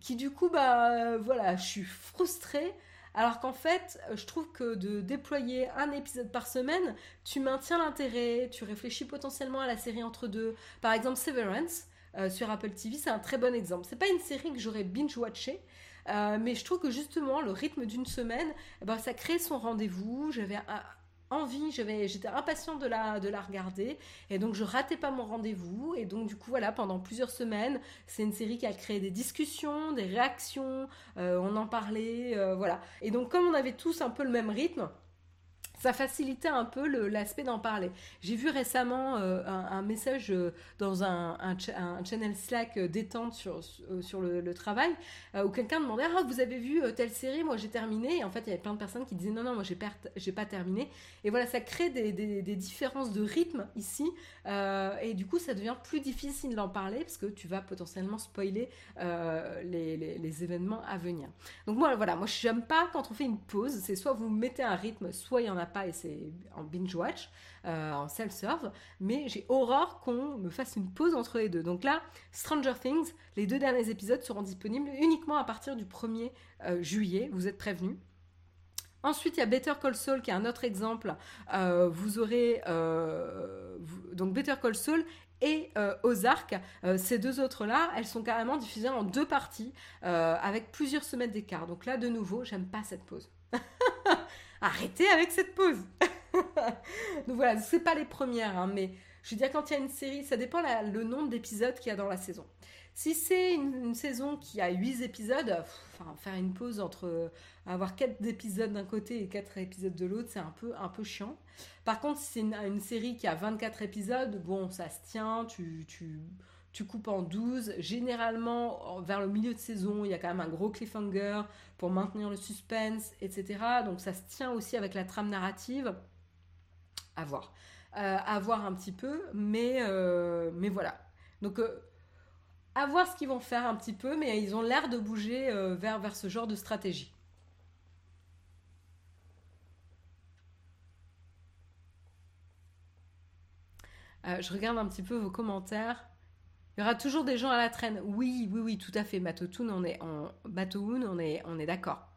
qui du coup, bah voilà, je suis frustrée alors qu'en fait, je trouve que de déployer un épisode par semaine, tu maintiens l'intérêt, tu réfléchis potentiellement à la série entre deux. Par exemple, Severance euh, sur Apple TV, c'est un très bon exemple. C'est pas une série que j'aurais binge-watché, euh, mais je trouve que justement, le rythme d'une semaine, eh ben, ça crée son rendez-vous. J'avais envie, j'étais impatiente de la, de la regarder. Et donc je ratais pas mon rendez-vous. Et donc du coup voilà pendant plusieurs semaines c'est une série qui a créé des discussions, des réactions, euh, on en parlait, euh, voilà. Et donc comme on avait tous un peu le même rythme, ça facilitait un peu l'aspect d'en parler. J'ai vu récemment euh, un, message euh, dans un, channel Slack euh, détente sur, sur le, travail où quelqu'un demandait Ah, vous avez vu telle série? Moi j'ai terminé. Et en fait, il y avait plein de personnes qui disaient Non, non, moi j'ai pas, terminé. Et voilà, ça crée des, des, différences de rythme ici. et du coup, ça devient plus difficile d'en parler parce que tu vas potentiellement spoiler les, les, les, événements à venir. Donc, moi, voilà, moi j'aime pas quand on fait une pause. C'est soit vous mettez un rythme, soit il y en a pas et c'est en binge-watch, euh, en self-serve, mais j'ai horreur qu'on me fasse une pause entre les deux. Donc là, Stranger Things, les deux derniers épisodes seront disponibles uniquement à partir du 1er euh, juillet, vous êtes prévenus. Ensuite, il y a Better Call Saul qui est un autre exemple. Euh, vous aurez donc Better Call Saul et Ozark. ces deux autres-là, elles sont carrément diffusées en deux parties avec plusieurs semaines d'écart. Donc là, de nouveau, j'aime pas cette pause. Arrêtez avec cette pause. Donc voilà, c'est pas les premières, hein, mais Je veux dire, quand il y a une série, ça dépend le nombre d'épisodes qu'il y a dans la saison. Si c'est une, saison qui a 8 épisodes, faire une pause entre avoir 4 épisodes d'un côté et 4 épisodes de l'autre, c'est un peu, un peu chiant. Par contre, si c'est une, série qui a 24 épisodes, bon, ça se tient, tu, tu, tu coupes en 12. Généralement, vers le milieu de saison, il y a quand même un gros cliffhanger pour maintenir le suspense, etc. Donc ça se tient aussi avec la trame narrative. À voir. Euh, à voir un petit peu, mais, euh, voilà. Donc... Euh, à voir ce qu'ils vont faire un petit peu, mais ils ont l'air de bouger euh, vers, ce genre de stratégie. Je regarde un petit peu vos commentaires. Il y aura toujours des gens à la traîne. Oui, oui, oui, tout à fait. Matotoon, on est, en on est, on est d'accord.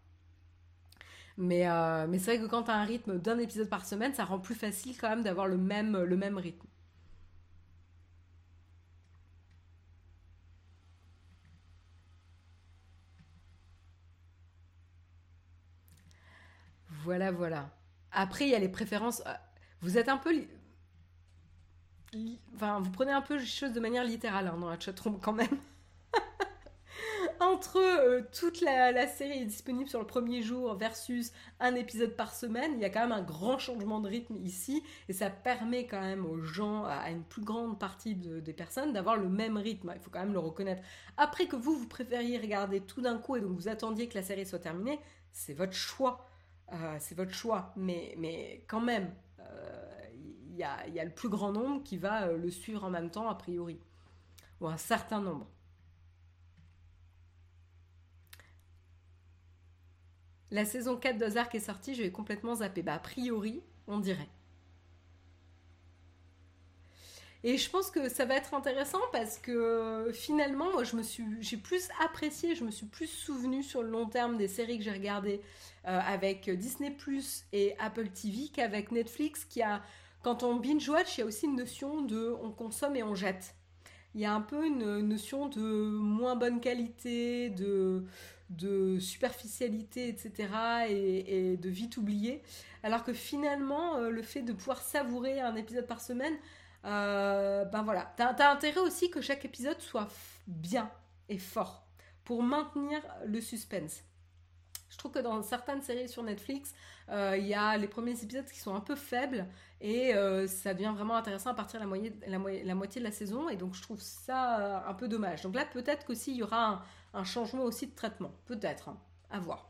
Mais, euh, mais c'est vrai que quand tu as un rythme d'un épisode par semaine, ça rend plus facile quand même d'avoir le même, le même rythme. Voilà, voilà. Après, il y a les préférences. Euh, vous êtes un peu. Enfin, vous prenez un peu les choses de manière littérale hein, dans la chatroom quand même. Entre euh, toute la, série est disponible sur le premier jour versus un épisode par semaine, il y a quand même un grand changement de rythme ici et ça permet quand même aux gens, à une plus grande partie des personnes, d'avoir le même rythme. Il faut quand même le reconnaître. Après que vous, vous préfériez regarder tout d'un coup et donc vous attendiez que la série soit terminée, c'est votre choix. Euh, c'est votre choix, mais, mais quand même, euh, a, y, a, le plus grand nombre qui va euh, le suivre en même temps, a priori, ou un certain nombre. La saison 4 d'Ozark est sortie, je vais complètement zapper. Bah, a priori, on dirait. Et je pense que ça va être intéressant parce que finalement, moi, j'ai plus apprécié, je me suis plus souvenu sur le long terme des séries que j'ai regardées euh, avec Disney Plus et Apple TV qu'avec Netflix, qui a, quand on binge watch, il y a aussi une notion de on consomme et on jette. Il y a un peu une notion de moins bonne qualité, de, de superficialité, etc., et, de vite oublié. Alors que finalement, euh, le fait de pouvoir savourer un épisode par semaine, euh, ben voilà, t'as as intérêt aussi que chaque épisode soit bien et fort pour maintenir le suspense. Je trouve que dans certaines séries sur Netflix, euh, il y a les premiers épisodes qui sont un peu faibles et euh, ça devient vraiment intéressant à partir de la, moitié, de la saison et donc je trouve ça un peu dommage. Donc là, peut-être qu'aussi il y aura un, changement aussi de traitement, peut-être, hein. à voir.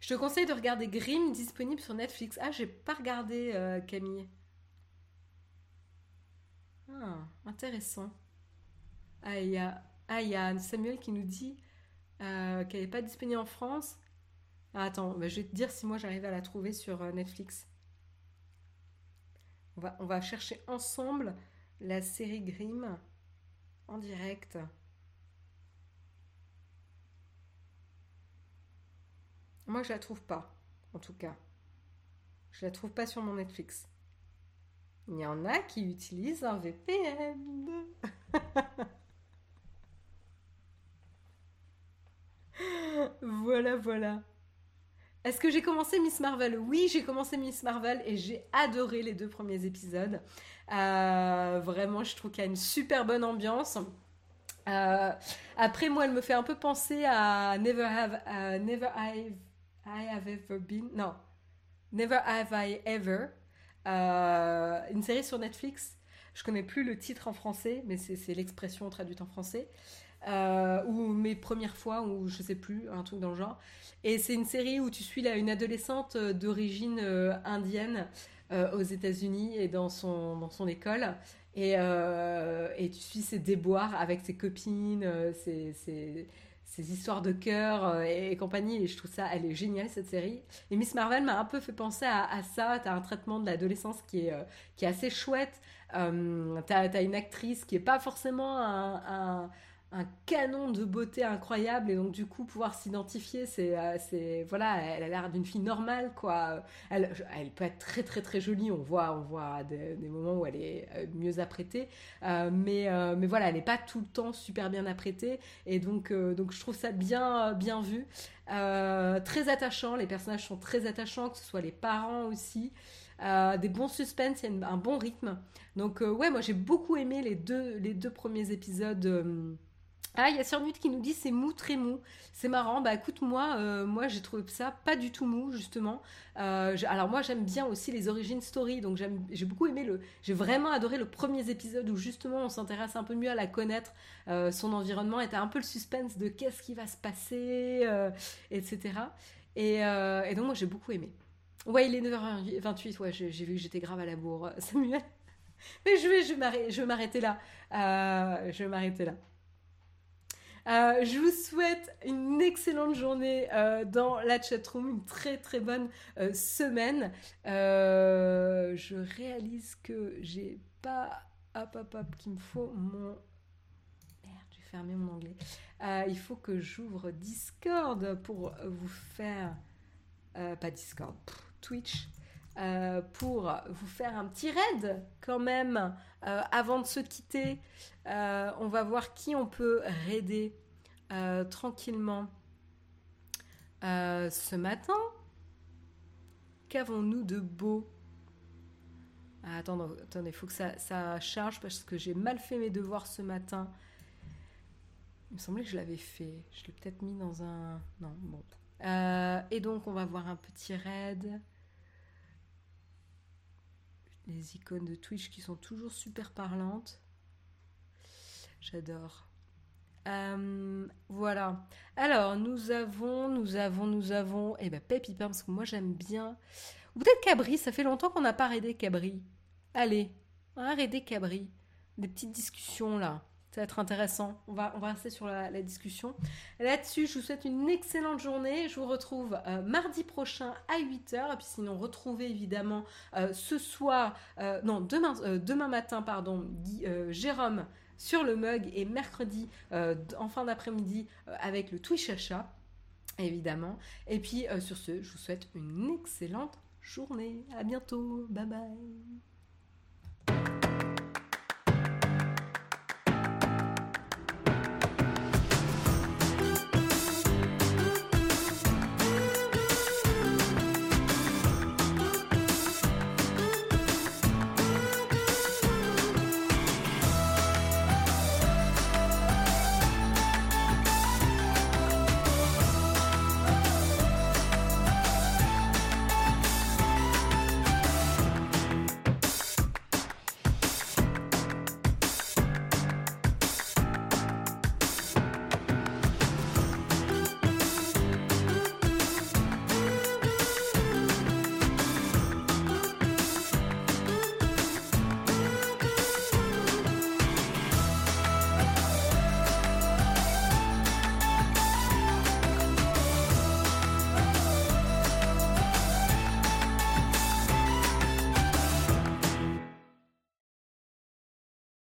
Je te conseille de regarder Grimm disponible sur Netflix. Ah, j'ai pas regardé euh, Camille. Ah, intéressant. Ah, il y a, ah, Samuel qui nous dit euh, qu'elle n'est pas disponible en France. Ah, attends, bah, je vais te dire si moi j'arrive à la trouver sur euh, Netflix. On va, on va chercher ensemble la série Grimm en direct. Moi, je la trouve pas, en tout cas. Je la trouve pas sur mon Netflix. Il y en a qui utilisent un VPN. voilà, voilà. Est-ce que j'ai commencé Miss Marvel? Oui, j'ai commencé Miss Marvel et j'ai adoré les deux premiers épisodes. Euh, vraiment, je trouve qu'il y a une super bonne ambiance. Euh, après, moi, elle me fait un peu penser à Never Have, Never I have ever been. Non. Never have I ever. Euh, une série sur Netflix. Je connais plus le titre en français, mais c'est l'expression traduite en français. Euh, ou mes premières fois, ou je sais plus, un truc dans le genre. Et c'est une série où tu suis là, une adolescente d'origine euh, indienne aux États-Unis et dans son, dans son école. Et, et tu suis ses déboires avec ses copines, ses ses histoires de cœur euh, et, compagnie. Et je trouve ça, elle est géniale cette série. Et Miss Marvel m'a un peu fait penser à, ça. T'as un traitement de l'adolescence qui est, euh, qui est assez chouette. Euh, t'as as une actrice qui est pas forcément un canon de beauté incroyable et donc du coup pouvoir s'identifier c'est euh, c'est voilà elle a l'air d'une fille normale quoi elle, elle peut être très très très jolie on voit on voit des, moments où elle est euh, mieux apprêtée euh, mais mais voilà elle n'est pas tout le temps super bien apprêtée et donc donc je trouve ça bien bien vu très attachant les personnages sont très attachants que ce soit les parents aussi des bons suspens, il y a un bon rythme. Donc ouais, moi j'ai beaucoup aimé les deux, les deux premiers épisodes. Ah, il y a Surnut qui nous dit c'est mou, très mou. C'est marrant. Bah écoute, moi, euh, moi j'ai trouvé ça pas du tout mou, justement. Euh, alors moi j'aime bien aussi les origines story, donc j'ai beaucoup aimé le. J'ai vraiment adoré le premier épisode où justement on s'intéresse un peu mieux à la connaître. Euh, son environnement était un peu le suspense de qu'est-ce qui va se passer, etc. Et, et, donc moi j'ai beaucoup aimé. Ouais, il est 9h28, ouais, j'ai vu que j'étais grave à la bourre, Samuel. Mais je vais, je vais m'arrêter là. je vais m'arrêter là. Euh, je vous souhaite une excellente journée euh, dans la chatroom, une très très bonne euh, semaine. je réalise que j'ai pas. Hop hop hop, qu'il me faut mon. Merde, j'ai fermé mon anglais. il faut que j'ouvre Discord pour vous faire. pas Discord, Twitch. Pour vous faire un petit raid quand même avant de se quitter. on va voir qui on peut raider euh, tranquillement euh, ce matin. Qu'avons-nous de beau? Ah, Attendez, il faut que ça, ça, charge parce que j'ai mal fait mes devoirs ce matin. Il me semblait que je l'avais fait. Je l'ai peut-être mis dans un... Non, bon. Euh, et donc, on va voir un petit raid. Les icônes de Twitch qui sont toujours super parlantes. J'adore. Euh, voilà. Alors, nous avons, nous avons, nous avons. Eh ben, Pépi parce que moi j'aime bien. Ou peut-être Cabri, ça fait longtemps qu'on n'a pas raidé Cabri. Allez, va raider Cabri. Des petites discussions là. Ça va être intéressant. On va, on va rester sur la, discussion. Là-dessus, je vous souhaite une excellente journée. Je vous retrouve euh, mardi prochain à 8h. Et puis sinon, retrouvez évidemment euh, ce soir, non, demain, matin, pardon, Jérôme sur le mug et mercredi euh, en fin d'après-midi euh, avec le Twitch achat, évidemment. Et puis euh, sur ce, je vous souhaite une excellente journée. À bientôt. Bye bye.